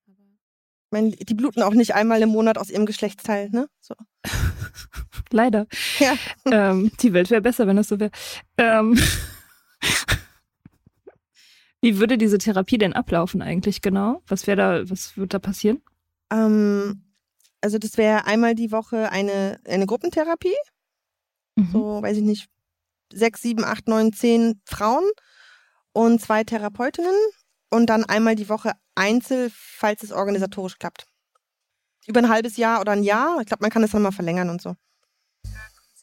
Ich meine, die bluten auch nicht einmal im Monat aus ihrem Geschlechtsteil, ne? So. *laughs* Leider. Ja. Ähm, die Welt wäre besser, wenn das so wäre. Ähm. *laughs* Wie würde diese Therapie denn ablaufen eigentlich genau? Was wäre da, was wird da passieren? Ähm, also das wäre einmal die Woche eine, eine Gruppentherapie. Mhm. So, weiß ich nicht, sechs, sieben, acht, neun, zehn Frauen und zwei Therapeutinnen und dann einmal die Woche Einzel, falls es organisatorisch klappt. Über ein halbes Jahr oder ein Jahr. Ich glaube, man kann das dann mal verlängern und so.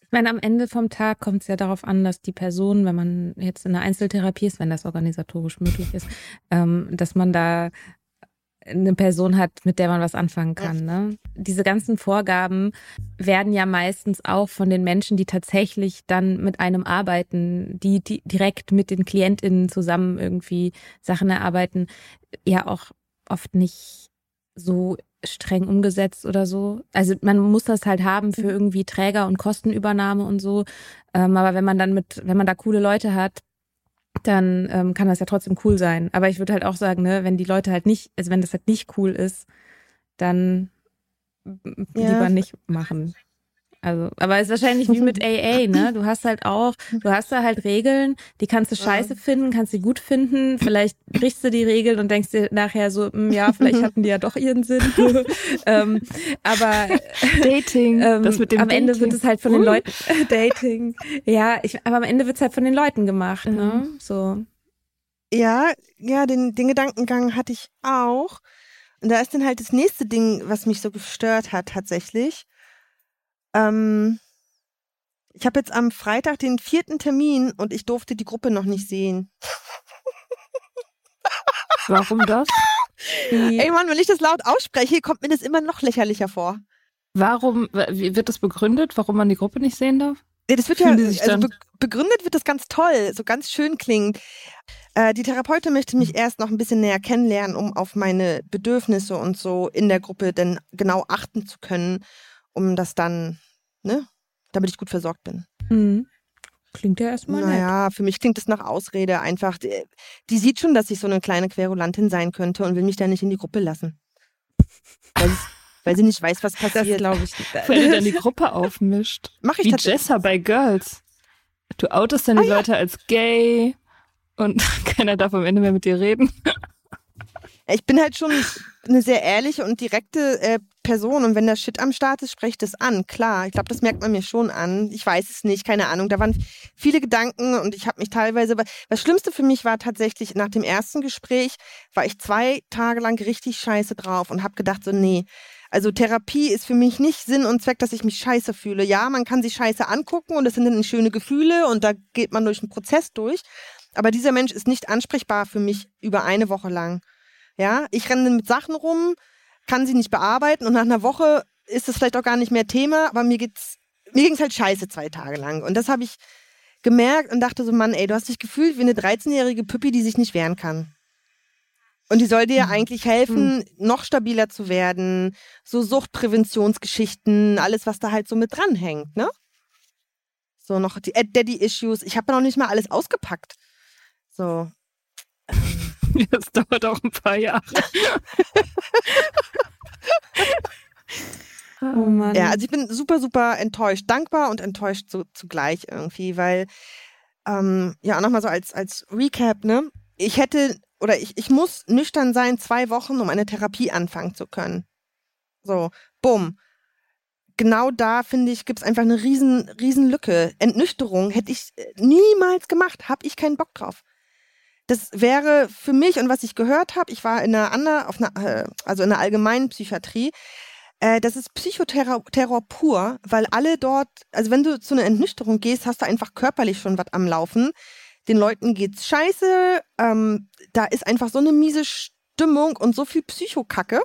Ich meine, am Ende vom Tag kommt es ja darauf an, dass die Person, wenn man jetzt in einer Einzeltherapie ist, wenn das organisatorisch möglich ist, ähm, dass man da eine Person hat, mit der man was anfangen kann. Ne? Diese ganzen Vorgaben werden ja meistens auch von den Menschen, die tatsächlich dann mit einem arbeiten, die, die direkt mit den KlientInnen zusammen irgendwie Sachen erarbeiten, ja auch oft nicht so streng umgesetzt oder so. Also man muss das halt haben für mhm. irgendwie Träger und Kostenübernahme und so. Ähm, aber wenn man dann mit, wenn man da coole Leute hat, dann ähm, kann das ja trotzdem cool sein. Aber ich würde halt auch sagen, ne, wenn die Leute halt nicht, also wenn das halt nicht cool ist, dann ja. lieber nicht machen. Also, aber es ist wahrscheinlich wie mit AA, ne? Du hast halt auch, du hast da halt Regeln, die kannst du scheiße finden, kannst sie gut finden, vielleicht brichst du die Regeln und denkst dir nachher so, hm, ja, vielleicht hatten die ja doch ihren Sinn. *laughs* ähm, aber Dating, ähm, das mit dem am Dating. Ende wird es halt von den uh. Leuten *laughs* Dating. Ja, ich, aber am Ende wird es halt von den Leuten gemacht, ne? mhm. ne? So. Ja, ja, den, den Gedankengang hatte ich auch. Und da ist dann halt das nächste Ding, was mich so gestört hat tatsächlich. Ähm, ich habe jetzt am Freitag den vierten Termin und ich durfte die Gruppe noch nicht sehen. Warum das? Ey Mann, wenn ich das laut ausspreche, kommt mir das immer noch lächerlicher vor. Warum, wie wird das begründet, warum man die Gruppe nicht sehen darf? Ja, das wird ja, also be begründet wird das ganz toll, so ganz schön klingend. Äh, die Therapeutin möchte mich erst noch ein bisschen näher kennenlernen, um auf meine Bedürfnisse und so in der Gruppe dann genau achten zu können um das dann, ne, damit ich gut versorgt bin. Mhm. Klingt ja erstmal Naja, nett. für mich klingt das nach Ausrede einfach. Die, die, sieht schon, dass ich so eine kleine Querulantin sein könnte und will mich da nicht in die Gruppe lassen. Weil, weil sie nicht weiß, was passiert. Glaube ich nicht. Weil du dann die Gruppe aufmischt. Mach ich Wie Jessa bei Girls. Du outest dann die ah, Leute ja. als gay und *laughs* keiner darf am Ende mehr mit dir reden. Ich bin halt schon eine sehr ehrliche und direkte äh, Person und wenn der Shit am Start ist, spreche ich das an. Klar, ich glaube, das merkt man mir schon an. Ich weiß es nicht, keine Ahnung. Da waren viele Gedanken und ich habe mich teilweise. Das Schlimmste für mich war tatsächlich nach dem ersten Gespräch, war ich zwei Tage lang richtig scheiße drauf und habe gedacht so, nee. Also Therapie ist für mich nicht Sinn und Zweck, dass ich mich scheiße fühle. Ja, man kann sich scheiße angucken und es sind dann schöne Gefühle und da geht man durch einen Prozess durch. Aber dieser Mensch ist nicht ansprechbar für mich über eine Woche lang. Ja, ich renne mit Sachen rum, kann sie nicht bearbeiten und nach einer Woche ist es vielleicht auch gar nicht mehr Thema, aber mir geht's, mir ging's halt scheiße zwei Tage lang. Und das habe ich, gemerkt und dachte so, Mann, ey, du hast dich gefühlt wie eine 13-jährige Püppi, die sich nicht wehren kann. Und die soll dir mhm. eigentlich helfen, mhm. noch stabiler zu werden. So Suchtpräventionsgeschichten, alles, was da halt so mit dranhängt, ne? So noch die Daddy-Issues. Ich habe noch nicht mal alles ausgepackt. So. *laughs* Das dauert auch ein paar Jahre. *laughs* oh Mann. Ja, also ich bin super, super enttäuscht. Dankbar und enttäuscht so, zugleich irgendwie, weil, ähm, ja, nochmal so als, als Recap, ne? Ich hätte, oder ich, ich muss nüchtern sein zwei Wochen, um eine Therapie anfangen zu können. So, bumm. Genau da, finde ich, gibt es einfach eine riesen, riesen Lücke. Entnüchterung hätte ich äh, niemals gemacht, habe ich keinen Bock drauf das wäre für mich und was ich gehört habe, ich war in einer anderen, auf einer, äh, also in einer allgemeinen Psychiatrie, äh, das ist Psychoterror Terror pur, weil alle dort, also wenn du zu einer Entnüchterung gehst, hast du einfach körperlich schon was am Laufen. Den Leuten geht's scheiße, ähm, da ist einfach so eine miese Stimmung und so viel Psychokacke.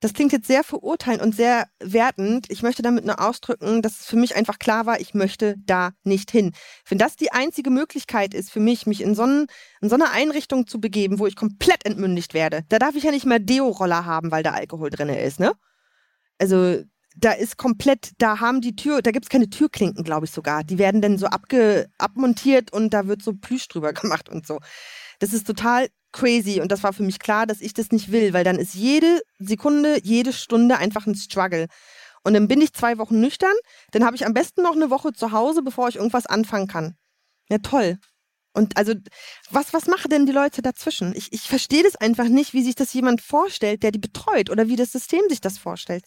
Das klingt jetzt sehr verurteilend und sehr wertend. Ich möchte damit nur ausdrücken, dass es für mich einfach klar war, ich möchte da nicht hin. Wenn das die einzige Möglichkeit ist für mich, mich in so, einen, in so eine Einrichtung zu begeben, wo ich komplett entmündigt werde, da darf ich ja nicht mehr Deo-Roller haben, weil da Alkohol drin ist, ne? Also da ist komplett, da haben die Tür, da gibt's keine Türklinken, glaube ich sogar. Die werden dann so abge, abmontiert und da wird so Plüsch drüber gemacht und so. Das ist total crazy und das war für mich klar, dass ich das nicht will, weil dann ist jede Sekunde, jede Stunde einfach ein Struggle. Und dann bin ich zwei Wochen nüchtern, dann habe ich am besten noch eine Woche zu Hause, bevor ich irgendwas anfangen kann. Ja, toll. Und also, was, was machen denn die Leute dazwischen? Ich, ich verstehe das einfach nicht, wie sich das jemand vorstellt, der die betreut oder wie das System sich das vorstellt.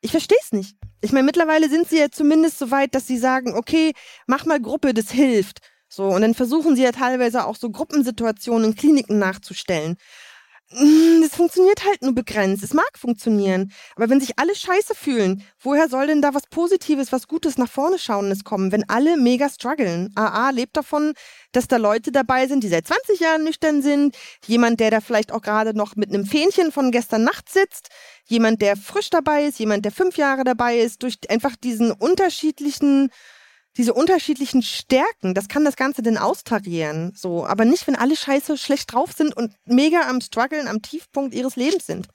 Ich verstehe es nicht. Ich meine, mittlerweile sind sie ja zumindest so weit, dass sie sagen, okay, mach mal Gruppe, das hilft. So, und dann versuchen sie ja teilweise auch so Gruppensituationen in Kliniken nachzustellen. Mm, das funktioniert halt nur begrenzt. Es mag funktionieren. Aber wenn sich alle scheiße fühlen, woher soll denn da was Positives, was Gutes nach vorne schauendes kommen, wenn alle mega strugglen? AA lebt davon, dass da Leute dabei sind, die seit 20 Jahren nüchtern sind. Jemand, der da vielleicht auch gerade noch mit einem Fähnchen von gestern Nacht sitzt. Jemand, der frisch dabei ist. Jemand, der fünf Jahre dabei ist. Durch einfach diesen unterschiedlichen diese unterschiedlichen Stärken, das kann das Ganze denn austarieren, so, aber nicht, wenn alle scheiße schlecht drauf sind und mega am struggeln, am Tiefpunkt ihres Lebens sind.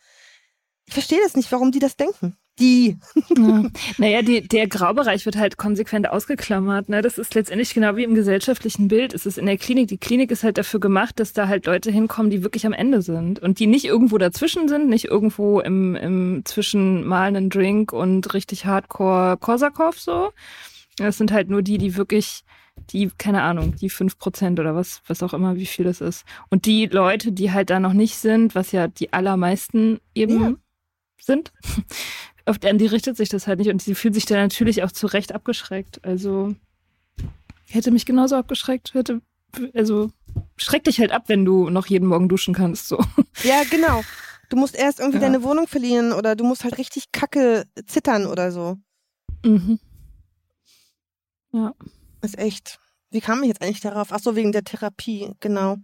Ich verstehe das nicht, warum die das denken. Die. *laughs* Ja. Naja, die, der Graubereich wird halt konsequent ausgeklammert. Ne? Das ist letztendlich genau wie im gesellschaftlichen Bild. Es ist in der Klinik. Die Klinik ist halt dafür gemacht, dass da halt Leute hinkommen, die wirklich am Ende sind und die nicht irgendwo dazwischen sind, nicht irgendwo im, im zwischen mal Drink und richtig Hardcore Korsakow so, das sind halt nur die, die wirklich, die, keine Ahnung, die fünf Prozent oder was, was auch immer, wie viel das ist. Und die Leute, die halt da noch nicht sind, was ja die allermeisten eben ja. sind, *laughs* auf an die richtet sich das halt nicht und sie fühlt sich da natürlich auch zu Recht abgeschreckt. Also hätte mich genauso abgeschreckt, hätte, also schreck dich halt ab, wenn du noch jeden Morgen duschen kannst, so. Ja, genau. Du musst erst irgendwie ja. deine Wohnung verlieren oder du musst halt richtig kacke zittern oder so. Mhm. Ja. Ist echt. Wie kam ich jetzt eigentlich darauf? Ach so, wegen der Therapie, genau.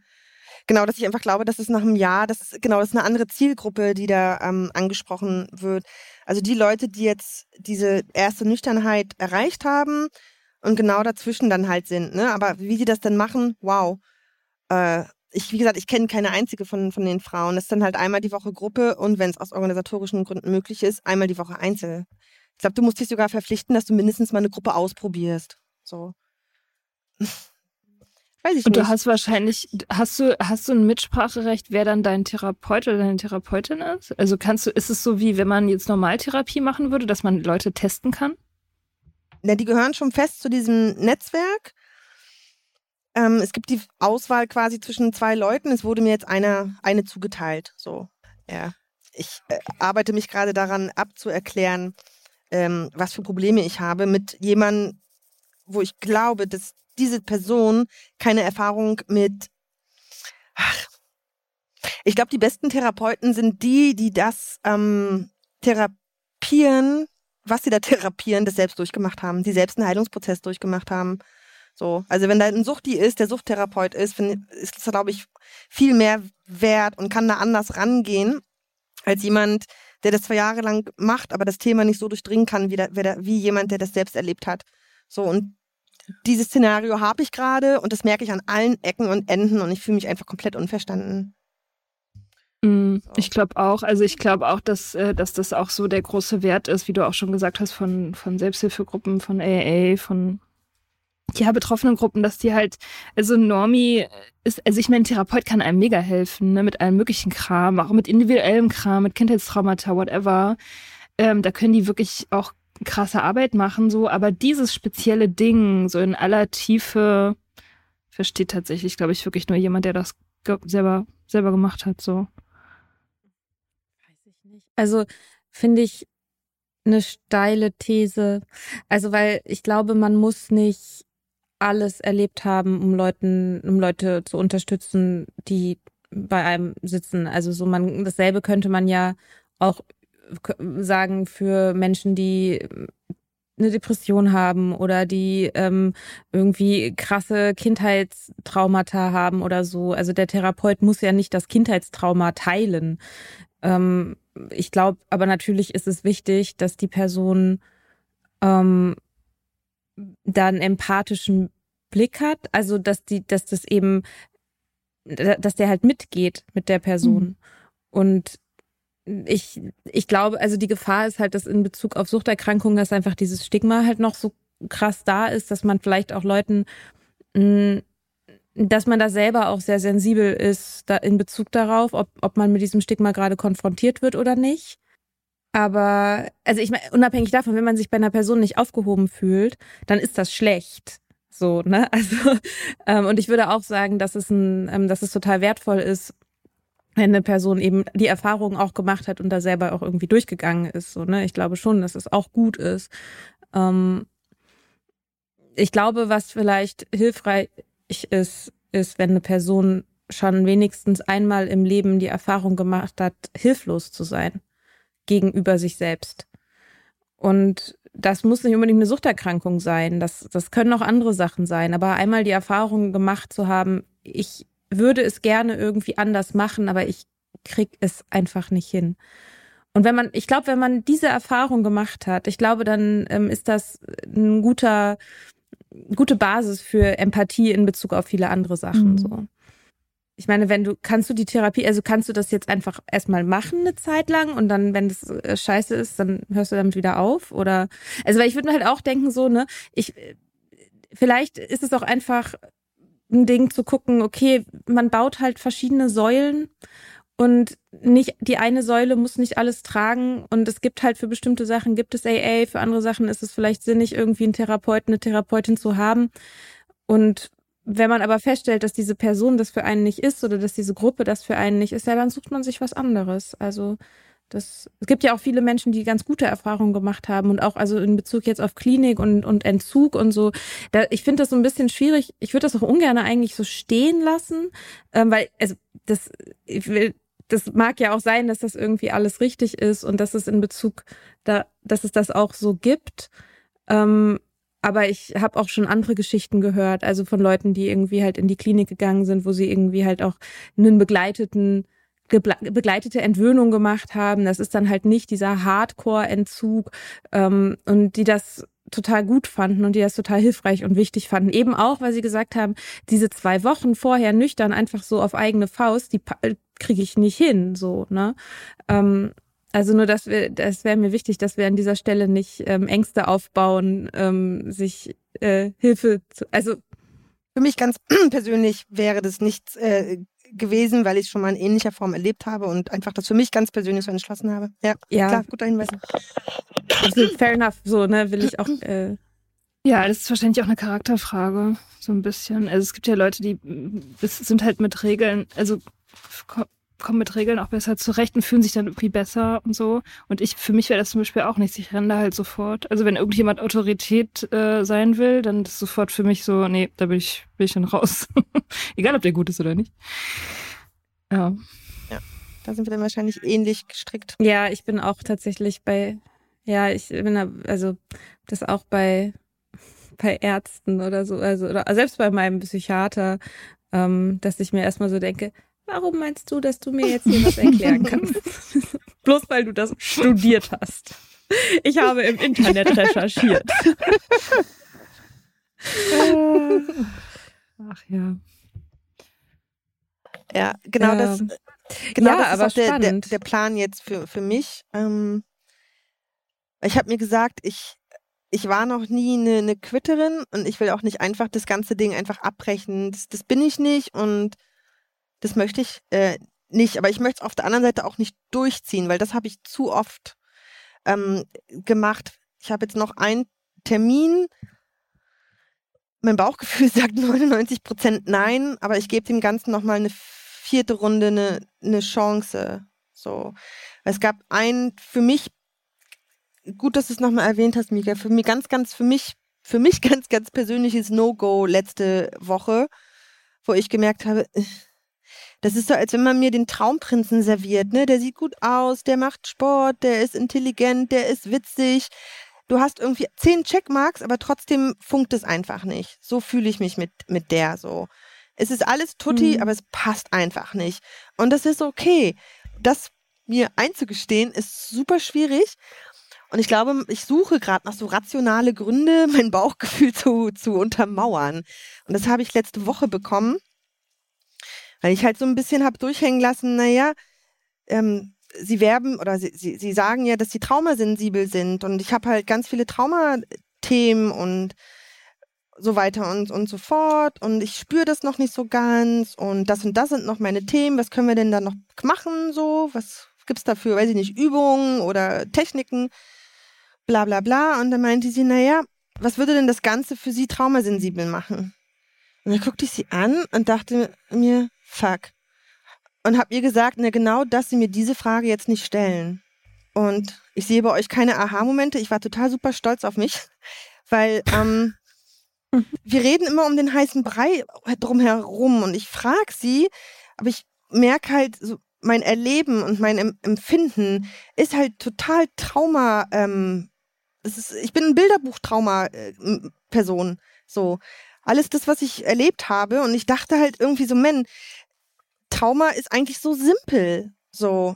Genau, dass ich einfach glaube, dass es nach einem Jahr, das ist, genau, das ist eine andere Zielgruppe, die da ähm, angesprochen wird. Also die Leute, die jetzt diese erste Nüchternheit erreicht haben und genau dazwischen dann halt sind, ne? Aber wie sie das dann machen, wow. Äh, ich, wie gesagt, ich kenne keine einzige von, von den Frauen. Das ist dann halt einmal die Woche Gruppe und wenn es aus organisatorischen Gründen möglich ist, einmal die Woche Einzel. Ich glaube, du musst dich sogar verpflichten, dass du mindestens mal eine Gruppe ausprobierst. So. *laughs* Weiß ich Und nicht. du hast wahrscheinlich, hast du, hast du ein Mitspracherecht, wer dann dein Therapeut oder deine Therapeutin ist? Also kannst du, ist es so wie, wenn man jetzt Normaltherapie machen würde, dass man Leute testen kann? Ja, die gehören schon fest zu diesem Netzwerk. Ähm, es gibt die Auswahl quasi zwischen zwei Leuten. Es wurde mir jetzt einer, eine zugeteilt. So, ja. Ich äh, arbeite mich gerade daran abzuerklären, ähm, was für Probleme ich habe mit jemandem, wo ich glaube, dass diese Person keine Erfahrung mit. Ach, ich glaube, die besten Therapeuten sind die, die das ähm, therapieren, was sie da therapieren, das selbst durchgemacht haben, die selbst einen Heilungsprozess durchgemacht haben. So, also wenn da ein Suchti ist, der Suchttherapeut ist, ist das, glaube ich, viel mehr wert und kann da anders rangehen als jemand, der das zwei Jahre lang macht, aber das Thema nicht so durchdringen kann, wie, der, wie jemand, der das selbst erlebt hat. So, und dieses Szenario habe ich gerade und das merke ich an allen Ecken und Enden und ich fühle mich einfach komplett unverstanden. Mm, ich glaube auch, also ich glaube auch, dass, äh, dass das auch so der große Wert ist, wie du auch schon gesagt hast, von, von Selbsthilfegruppen, von AA, von ja, betroffenen Gruppen, dass die halt, also Normi ist, also ich meine, Therapeut kann einem mega helfen, ne, mit allem möglichen Kram, auch mit individuellem Kram, mit Kindheitstraumata, whatever. Ähm, da können die wirklich auch krasse Arbeit machen, so, aber dieses spezielle Ding, so in aller Tiefe, versteht tatsächlich, glaube ich, wirklich nur jemand, der das selber, selber gemacht hat, so. Weiß ich nicht. Also, finde ich eine steile These. Also, weil ich glaube, man muss nicht alles erlebt haben, um Leuten, um Leute zu unterstützen, die bei einem sitzen. Also so man, dasselbe könnte man ja auch sagen für Menschen, die eine Depression haben oder die ähm, irgendwie krasse Kindheitstraumata haben oder so. Also der Therapeut muss ja nicht das Kindheitstrauma teilen. Ähm, ich glaube, aber natürlich ist es wichtig, dass die Person ähm, da einen empathischen Blick hat, also dass die, dass das eben, dass der halt mitgeht mit der Person. Mhm. Und ich, ich glaube, also die Gefahr ist halt, dass in Bezug auf Suchterkrankungen, dass einfach dieses Stigma halt noch so krass da ist, dass man vielleicht auch Leuten, mm, dass man da selber auch sehr sensibel ist da in Bezug darauf, ob, ob man mit diesem Stigma gerade konfrontiert wird oder nicht. Aber, also ich meine, unabhängig davon, wenn man sich bei einer Person nicht aufgehoben fühlt, dann ist das schlecht. So, ne? *laughs* Also, ähm, und ich würde auch sagen, dass es ein, ähm, dass es total wertvoll ist, wenn eine Person eben die Erfahrung auch gemacht hat und da selber auch irgendwie durchgegangen ist. So, ne? Ich glaube schon, dass es auch gut ist. Ähm, ich glaube, was vielleicht hilfreich ist, ist, wenn eine Person schon wenigstens einmal im Leben die Erfahrung gemacht hat, hilflos zu sein gegenüber sich selbst. Und das muss nicht unbedingt eine Suchterkrankung sein. Das, das können auch andere Sachen sein. Aber einmal die Erfahrung gemacht zu haben, ich würde es gerne irgendwie anders machen, aber ich krieg es einfach nicht hin. Und wenn man, ich glaube, wenn man diese Erfahrung gemacht hat, ich glaube, dann ähm, ist das ein guter, gute Basis für Empathie in Bezug auf viele andere Sachen. Mhm. So. Ich meine, wenn du, kannst du die Therapie, also kannst du das jetzt einfach erstmal machen eine Zeit lang und dann, wenn das äh, scheiße ist, dann hörst du damit wieder auf? Oder, also weil ich würde mir halt auch denken, so, ne, ich, vielleicht ist es auch einfach ein Ding zu gucken, okay, man baut halt verschiedene Säulen und nicht, die eine Säule muss nicht alles tragen und es gibt halt für bestimmte Sachen gibt es AA, für andere Sachen ist es vielleicht sinnig, irgendwie einen Therapeuten, eine Therapeutin zu haben. Und wenn man aber feststellt, dass diese Person das für einen nicht ist oder dass diese Gruppe das für einen nicht ist, ja, dann sucht man sich was anderes. Also das, es gibt ja auch viele Menschen, die ganz gute Erfahrungen gemacht haben und auch also in Bezug jetzt auf Klinik und, und Entzug und so. Da, ich finde das so ein bisschen schwierig. Ich würde das auch ungern eigentlich so stehen lassen, ähm, weil also das ich will, das mag ja auch sein, dass das irgendwie alles richtig ist und dass es in Bezug da, dass es das auch so gibt. Ähm, aber ich habe auch schon andere Geschichten gehört, also von Leuten, die irgendwie halt in die Klinik gegangen sind, wo sie irgendwie halt auch einen begleiteten begleitete Entwöhnung gemacht haben. Das ist dann halt nicht dieser Hardcore-Entzug ähm, und die das total gut fanden und die das total hilfreich und wichtig fanden. Eben auch, weil sie gesagt haben, diese zwei Wochen vorher nüchtern einfach so auf eigene Faust, die kriege ich nicht hin, so, ne? Ähm, also nur, dass wir, das wäre mir wichtig, dass wir an dieser Stelle nicht ähm, Ängste aufbauen, ähm, sich äh, Hilfe zu, also für mich ganz *clears throat* persönlich wäre das nichts äh, gewesen, weil ich es schon mal in ähnlicher Form erlebt habe und einfach das für mich ganz persönlich so entschlossen habe. Ja, ja. klar, guter Hinweis. Also, fair enough, so, ne, will ich auch. Äh ja, das ist wahrscheinlich auch eine Charakterfrage, so ein bisschen. Also es gibt ja Leute, die sind halt mit Regeln, also kommen mit Regeln auch besser zurecht und fühlen sich dann irgendwie besser und so. Und ich, für mich wäre das zum Beispiel auch nichts. Ich renne da halt sofort. Also wenn irgendjemand Autorität äh, sein will, dann ist sofort für mich so, nee, da bin ich, bin ich dann raus. *laughs* Egal, ob der gut ist oder nicht. Ja. Ja, da sind wir dann wahrscheinlich ähnlich gestrickt. Ja, ich bin auch tatsächlich bei, ja, ich bin da, also das auch bei bei Ärzten oder so, also oder selbst bei meinem Psychiater, ähm, dass ich mir erstmal so denke, Warum meinst du, dass du mir jetzt hier was erklären kannst? *laughs* Bloß weil du das studiert hast. Ich habe im Internet recherchiert. Ach ja. Ja, genau Ja. das. Genau Ja, das aber ist auch der, der, der Plan jetzt für, für mich. Ähm, ich habe mir gesagt, ich, ich war noch nie eine, eine Quitterin und ich will auch nicht einfach das ganze Ding einfach abbrechen. Das, das bin ich nicht und das möchte ich äh, nicht. Aber ich möchte es auf der anderen Seite auch nicht durchziehen, weil das habe ich zu oft ähm, gemacht. Ich habe jetzt noch einen Termin. Mein Bauchgefühl *laughs* sagt 99 Prozent nein, aber ich gebe dem Ganzen nochmal eine vierte Runde eine, eine Chance. So. Es gab ein für mich, gut, dass du es nochmal erwähnt hast, Mika, für mich ganz, ganz, für mich, für mich *laughs* ganz, ganz persönliches No-Go letzte Woche, wo ich gemerkt habe, äh, das ist so, als wenn man mir den Traumprinzen serviert, ne? Der sieht gut aus, der macht Sport, der ist intelligent, der ist witzig. Du hast irgendwie zehn Checkmarks, aber trotzdem funkt es einfach nicht. So fühle ich mich mit, mit der so. Es ist alles tutti, Mhm. aber es passt einfach nicht. Und das ist okay. Das mir einzugestehen, ist super schwierig. Und ich glaube, ich suche gerade nach so rationale Gründe, *laughs* mein Bauchgefühl zu, zu untermauern. Und das habe ich letzte Woche bekommen, weil ich halt so ein bisschen habe durchhängen lassen, naja, ähm, sie werben oder sie, sie, sie sagen ja, dass sie traumasensibel sind. Und ich habe halt ganz viele Traumathemen und so weiter und, und so fort. Und ich spüre das noch nicht so ganz. Und das und das sind noch meine Themen. Was können wir denn da noch machen? So, was gibt's dafür? Weiß ich nicht, Übungen oder Techniken? Bla bla bla. Und dann meinte sie, naja, was würde denn das Ganze für sie traumasensibel machen? Und dann guckte ich sie an und dachte mir, fuck. Und habe ihr gesagt, na genau, dass sie mir diese Frage jetzt nicht stellen. Und ich sehe bei euch keine Aha-Momente. Ich war total super stolz auf mich, weil ähm, *laughs* wir reden immer um den heißen Brei drumherum und ich frage sie, aber ich merke halt, so, mein Erleben und mein em Empfinden ist halt total Trauma. Ähm, ist, ich bin ein Bilderbuch-Trauma-Person. so. Alles das, was ich erlebt habe. Und ich dachte halt irgendwie so, man, Trauma ist eigentlich so simpel. So.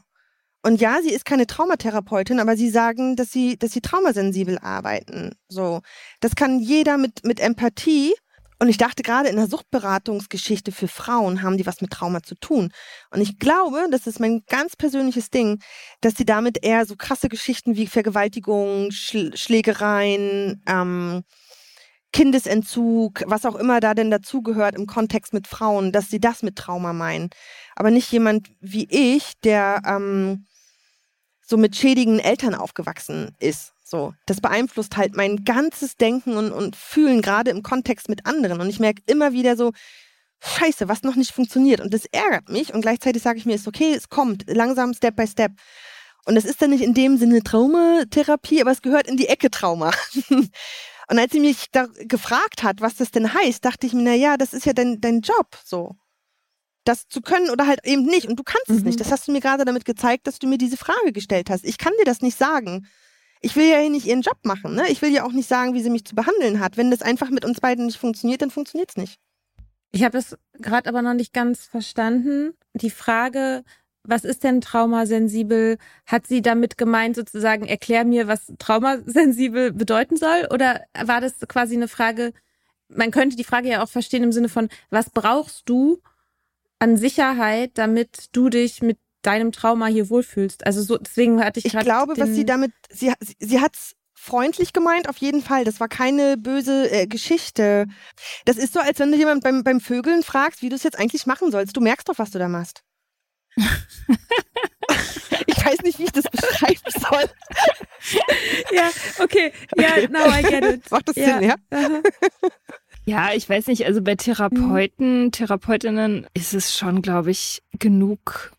Und ja, sie ist keine Traumatherapeutin, aber sie sagen, dass sie, dass sie traumasensibel arbeiten. So. Das kann jeder mit, mit Empathie. Und ich dachte gerade in der Suchtberatungsgeschichte für Frauen haben die was mit Trauma zu tun. Und ich glaube, das ist mein ganz persönliches Ding, dass sie damit eher so krasse Geschichten wie Vergewaltigung, Schl Schlägereien, ähm, Kindesentzug, was auch immer da denn dazugehört im Kontext mit Frauen, dass sie das mit Trauma meinen. Aber nicht jemand wie ich, der ähm, so mit schädigen Eltern aufgewachsen ist. So, das beeinflusst halt mein ganzes Denken und, und Fühlen, gerade im Kontext mit anderen. Und ich merke immer wieder so, Scheiße, was noch nicht funktioniert. Und das ärgert mich. Und gleichzeitig sage ich mir, ist okay, es kommt langsam, Step by Step. Und es ist dann nicht in dem Sinne Traumatherapie, aber es gehört in die Ecke Trauma. *laughs* Und als sie mich da gefragt hat, was das denn heißt, dachte ich mir, na ja, das ist ja dein, dein Job, so. Das zu können oder halt eben nicht. Und du kannst es Mhm. nicht. Das hast du mir gerade damit gezeigt, dass du mir diese Frage gestellt hast. Ich kann dir das nicht sagen. Ich will ja hier nicht ihren Job machen, ne? Ich will ja auch nicht sagen, wie sie mich zu behandeln hat. Wenn das einfach mit uns beiden nicht funktioniert, dann funktioniert es nicht. Ich habe das gerade aber noch nicht ganz verstanden. Die Frage, was ist denn traumasensibel? Hat sie damit gemeint, sozusagen, erklär mir, was traumasensibel bedeuten soll? Oder war das quasi eine Frage, man könnte die Frage ja auch verstehen im Sinne von, was brauchst du an Sicherheit, damit du dich mit deinem Trauma hier wohlfühlst? Also so, deswegen hatte ich Ich glaube, was sie damit, sie, sie, sie hat's freundlich gemeint, auf jeden Fall. Das war keine böse äh, Geschichte. Das ist so, als wenn du jemand beim, beim Vögeln fragst, wie du es jetzt eigentlich machen sollst. Du merkst doch, was du da machst. *laughs* ich weiß nicht, wie ich das beschreiben soll. Ja, okay. Ja, now I get it. Macht das Ja. Sinn, ja? Aha. Ja, ich weiß nicht, also bei Therapeuten, Therapeutinnen ist es schon, glaube ich, genug,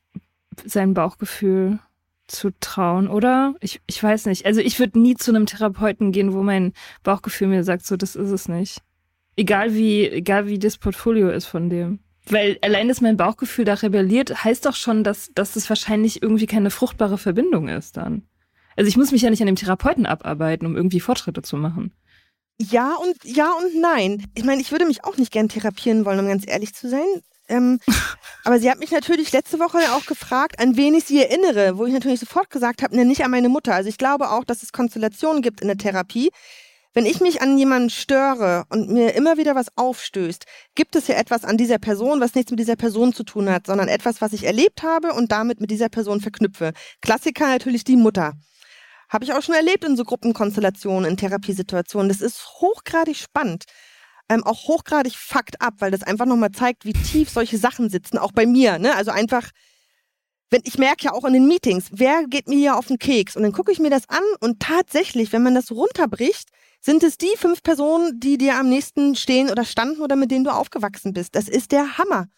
sein Bauchgefühl zu trauen, oder? Ich, ich weiß nicht. Also ich würde nie zu einem Therapeuten gehen, wo mein Bauchgefühl mir sagt, so, das ist es nicht. Egal wie, egal wie das Portfolio ist von dem. Weil allein, dass mein Bauchgefühl da rebelliert, heißt doch schon, dass, dass es wahrscheinlich irgendwie keine fruchtbare Verbindung ist dann. Also ich muss mich ja nicht an dem Therapeuten abarbeiten, um irgendwie Fortschritte zu machen. Ja und ja und nein. Ich meine, ich würde mich auch nicht gern therapieren wollen, um ganz ehrlich zu sein. Ähm, *laughs* aber sie hat mich natürlich letzte Woche auch gefragt, an wen ich sie erinnere, wo ich natürlich sofort gesagt habe, ne, nicht an meine Mutter. Also ich glaube auch, dass es Konstellationen gibt in der Therapie, Wenn ich mich an jemanden störe und mir immer wieder was aufstößt, gibt es ja etwas an dieser Person, was nichts mit dieser Person zu tun hat, sondern etwas, was ich erlebt habe und damit mit dieser Person verknüpfe. Klassiker natürlich die Mutter. Habe ich auch schon erlebt in so Gruppenkonstellationen, in Therapiesituationen. Das ist hochgradig spannend. Ähm, auch hochgradig fucked up, weil das einfach nochmal zeigt, wie tief solche Sachen sitzen, auch bei mir. Ne? Also einfach, wenn ich merke ja auch in den Meetings, wer geht mir hier auf den Keks? Und dann gucke ich mir das an und tatsächlich, wenn man das runterbricht, sind es die fünf Personen, die dir am nächsten stehen oder standen oder mit denen du aufgewachsen bist. Das ist der Hammer.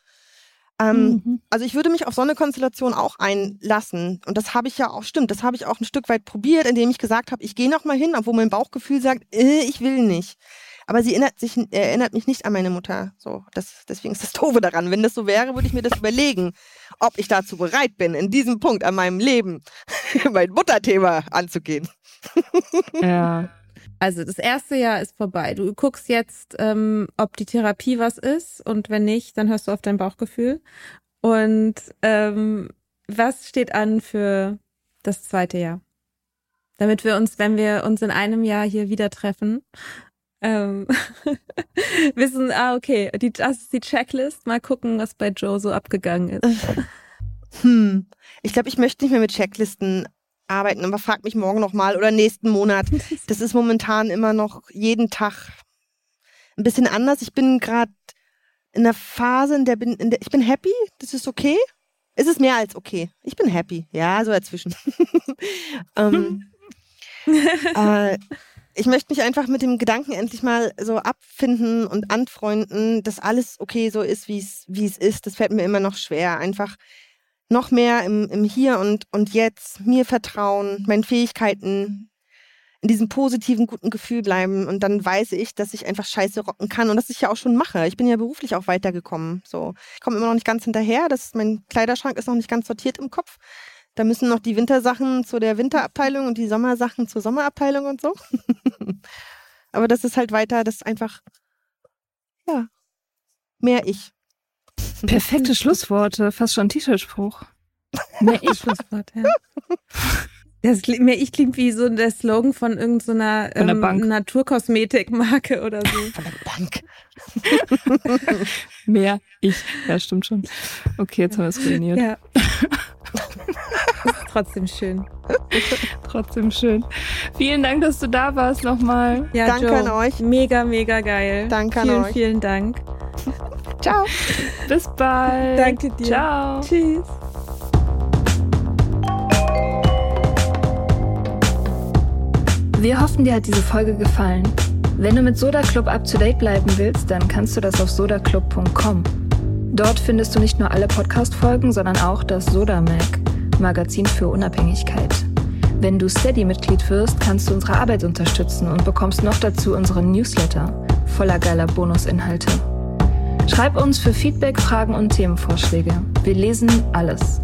Ähm, mhm. Also ich würde mich auf so eine Konstellation auch einlassen. Und das habe ich ja auch, stimmt, das habe ich auch ein Stück weit probiert, indem ich gesagt habe, ich gehe noch mal hin, obwohl mein Bauchgefühl sagt, äh, ich will nicht. Aber sie erinnert, sich, erinnert mich nicht an meine Mutter. So, das, deswegen ist das Doofe daran. Wenn das so wäre, würde ich mir das überlegen, ob ich dazu bereit bin, in diesem Punkt an meinem Leben *laughs* mein Mutterthema anzugehen. ja. *laughs* Also das erste Jahr ist vorbei. Du guckst jetzt, ähm, ob die Therapie was ist und wenn nicht, dann hörst du auf dein Bauchgefühl. Und ähm, was steht an für das zweite Jahr? Damit wir uns, wenn wir uns in einem Jahr hier wieder treffen, ähm, *laughs* wissen, ah, okay, die, das ist die Checklist. Mal gucken, was bei Joe so abgegangen ist. Hm. Ich glaube, ich möchte nicht mehr mit Checklisten arbeiten, aber frag mich morgen nochmal oder nächsten Monat. *laughs* Das ist momentan immer noch jeden Tag ein bisschen anders. Ich bin gerade in der Phase, in der bin, in der, ich bin happy, das ist okay. Es ist mehr als okay. Ich bin happy. Ja, so dazwischen. *laughs* ähm, *laughs* äh, ich möchte mich einfach mit dem Gedanken endlich mal so abfinden und anfreunden, dass alles okay so ist, wie es wie es ist. Das fällt mir immer noch schwer. Einfach noch mehr im, im Hier und, und Jetzt, mir vertrauen, meinen Fähigkeiten in diesem positiven, guten Gefühl bleiben. Und dann weiß ich, dass ich einfach Scheiße rocken kann und das ich ja auch schon mache. Ich bin ja beruflich auch weitergekommen. So, ich komme immer noch nicht ganz hinterher. Das, mein Kleiderschrank ist noch nicht ganz sortiert im Kopf. Da müssen noch die Wintersachen zu der Winterabteilung und die Sommersachen zur Sommerabteilung und so. *laughs* Aber das ist halt weiter, das ist einfach, ja, mehr ich. Perfekte *laughs* Schlussworte, fast schon T-Shirt-Spruch. Mehr ich Schlusswort, ja. Das mehr ich klingt wie so der Slogan von irgendeiner so ähm, Naturkosmetikmarke oder so. Von der Bank. *laughs* mehr ich. Ja, stimmt schon. Okay, jetzt haben wir es ruiniert. Ja. trotzdem schön. *laughs* trotzdem schön. Vielen Dank, dass du da warst nochmal. Ja, Danke Joe, an euch. Mega, mega geil. Danke vielen, an euch. Vielen Dank. Ciao. Bis bald. Danke dir. Ciao. Tschüss. Wir hoffen, dir hat diese Folge gefallen. Wenn du mit Soda Club up to date bleiben willst, dann kannst du das auf sodaclub.com. Dort findest du nicht nur alle Podcast-Folgen, sondern auch das Soda Mag, Magazin für Unabhängigkeit. Wenn du Steady-Mitglied wirst, kannst du unsere Arbeit unterstützen und bekommst noch dazu unseren Newsletter voller geiler Bonusinhalte. Schreib uns für Feedback, Fragen und Themenvorschläge. Wir lesen alles.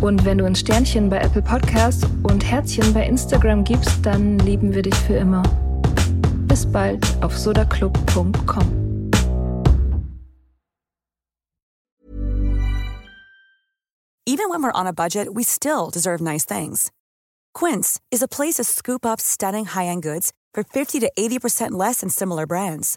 Und wenn du uns Sternchen bei Apple Podcasts und Herzchen bei Instagram gibst, dann lieben wir dich für immer. Bis bald auf sodaclub.com. Even when we're on a budget, we still deserve nice things. Quince is a place to scoop up stunning high-end goods for 50 to 80% less than similar brands.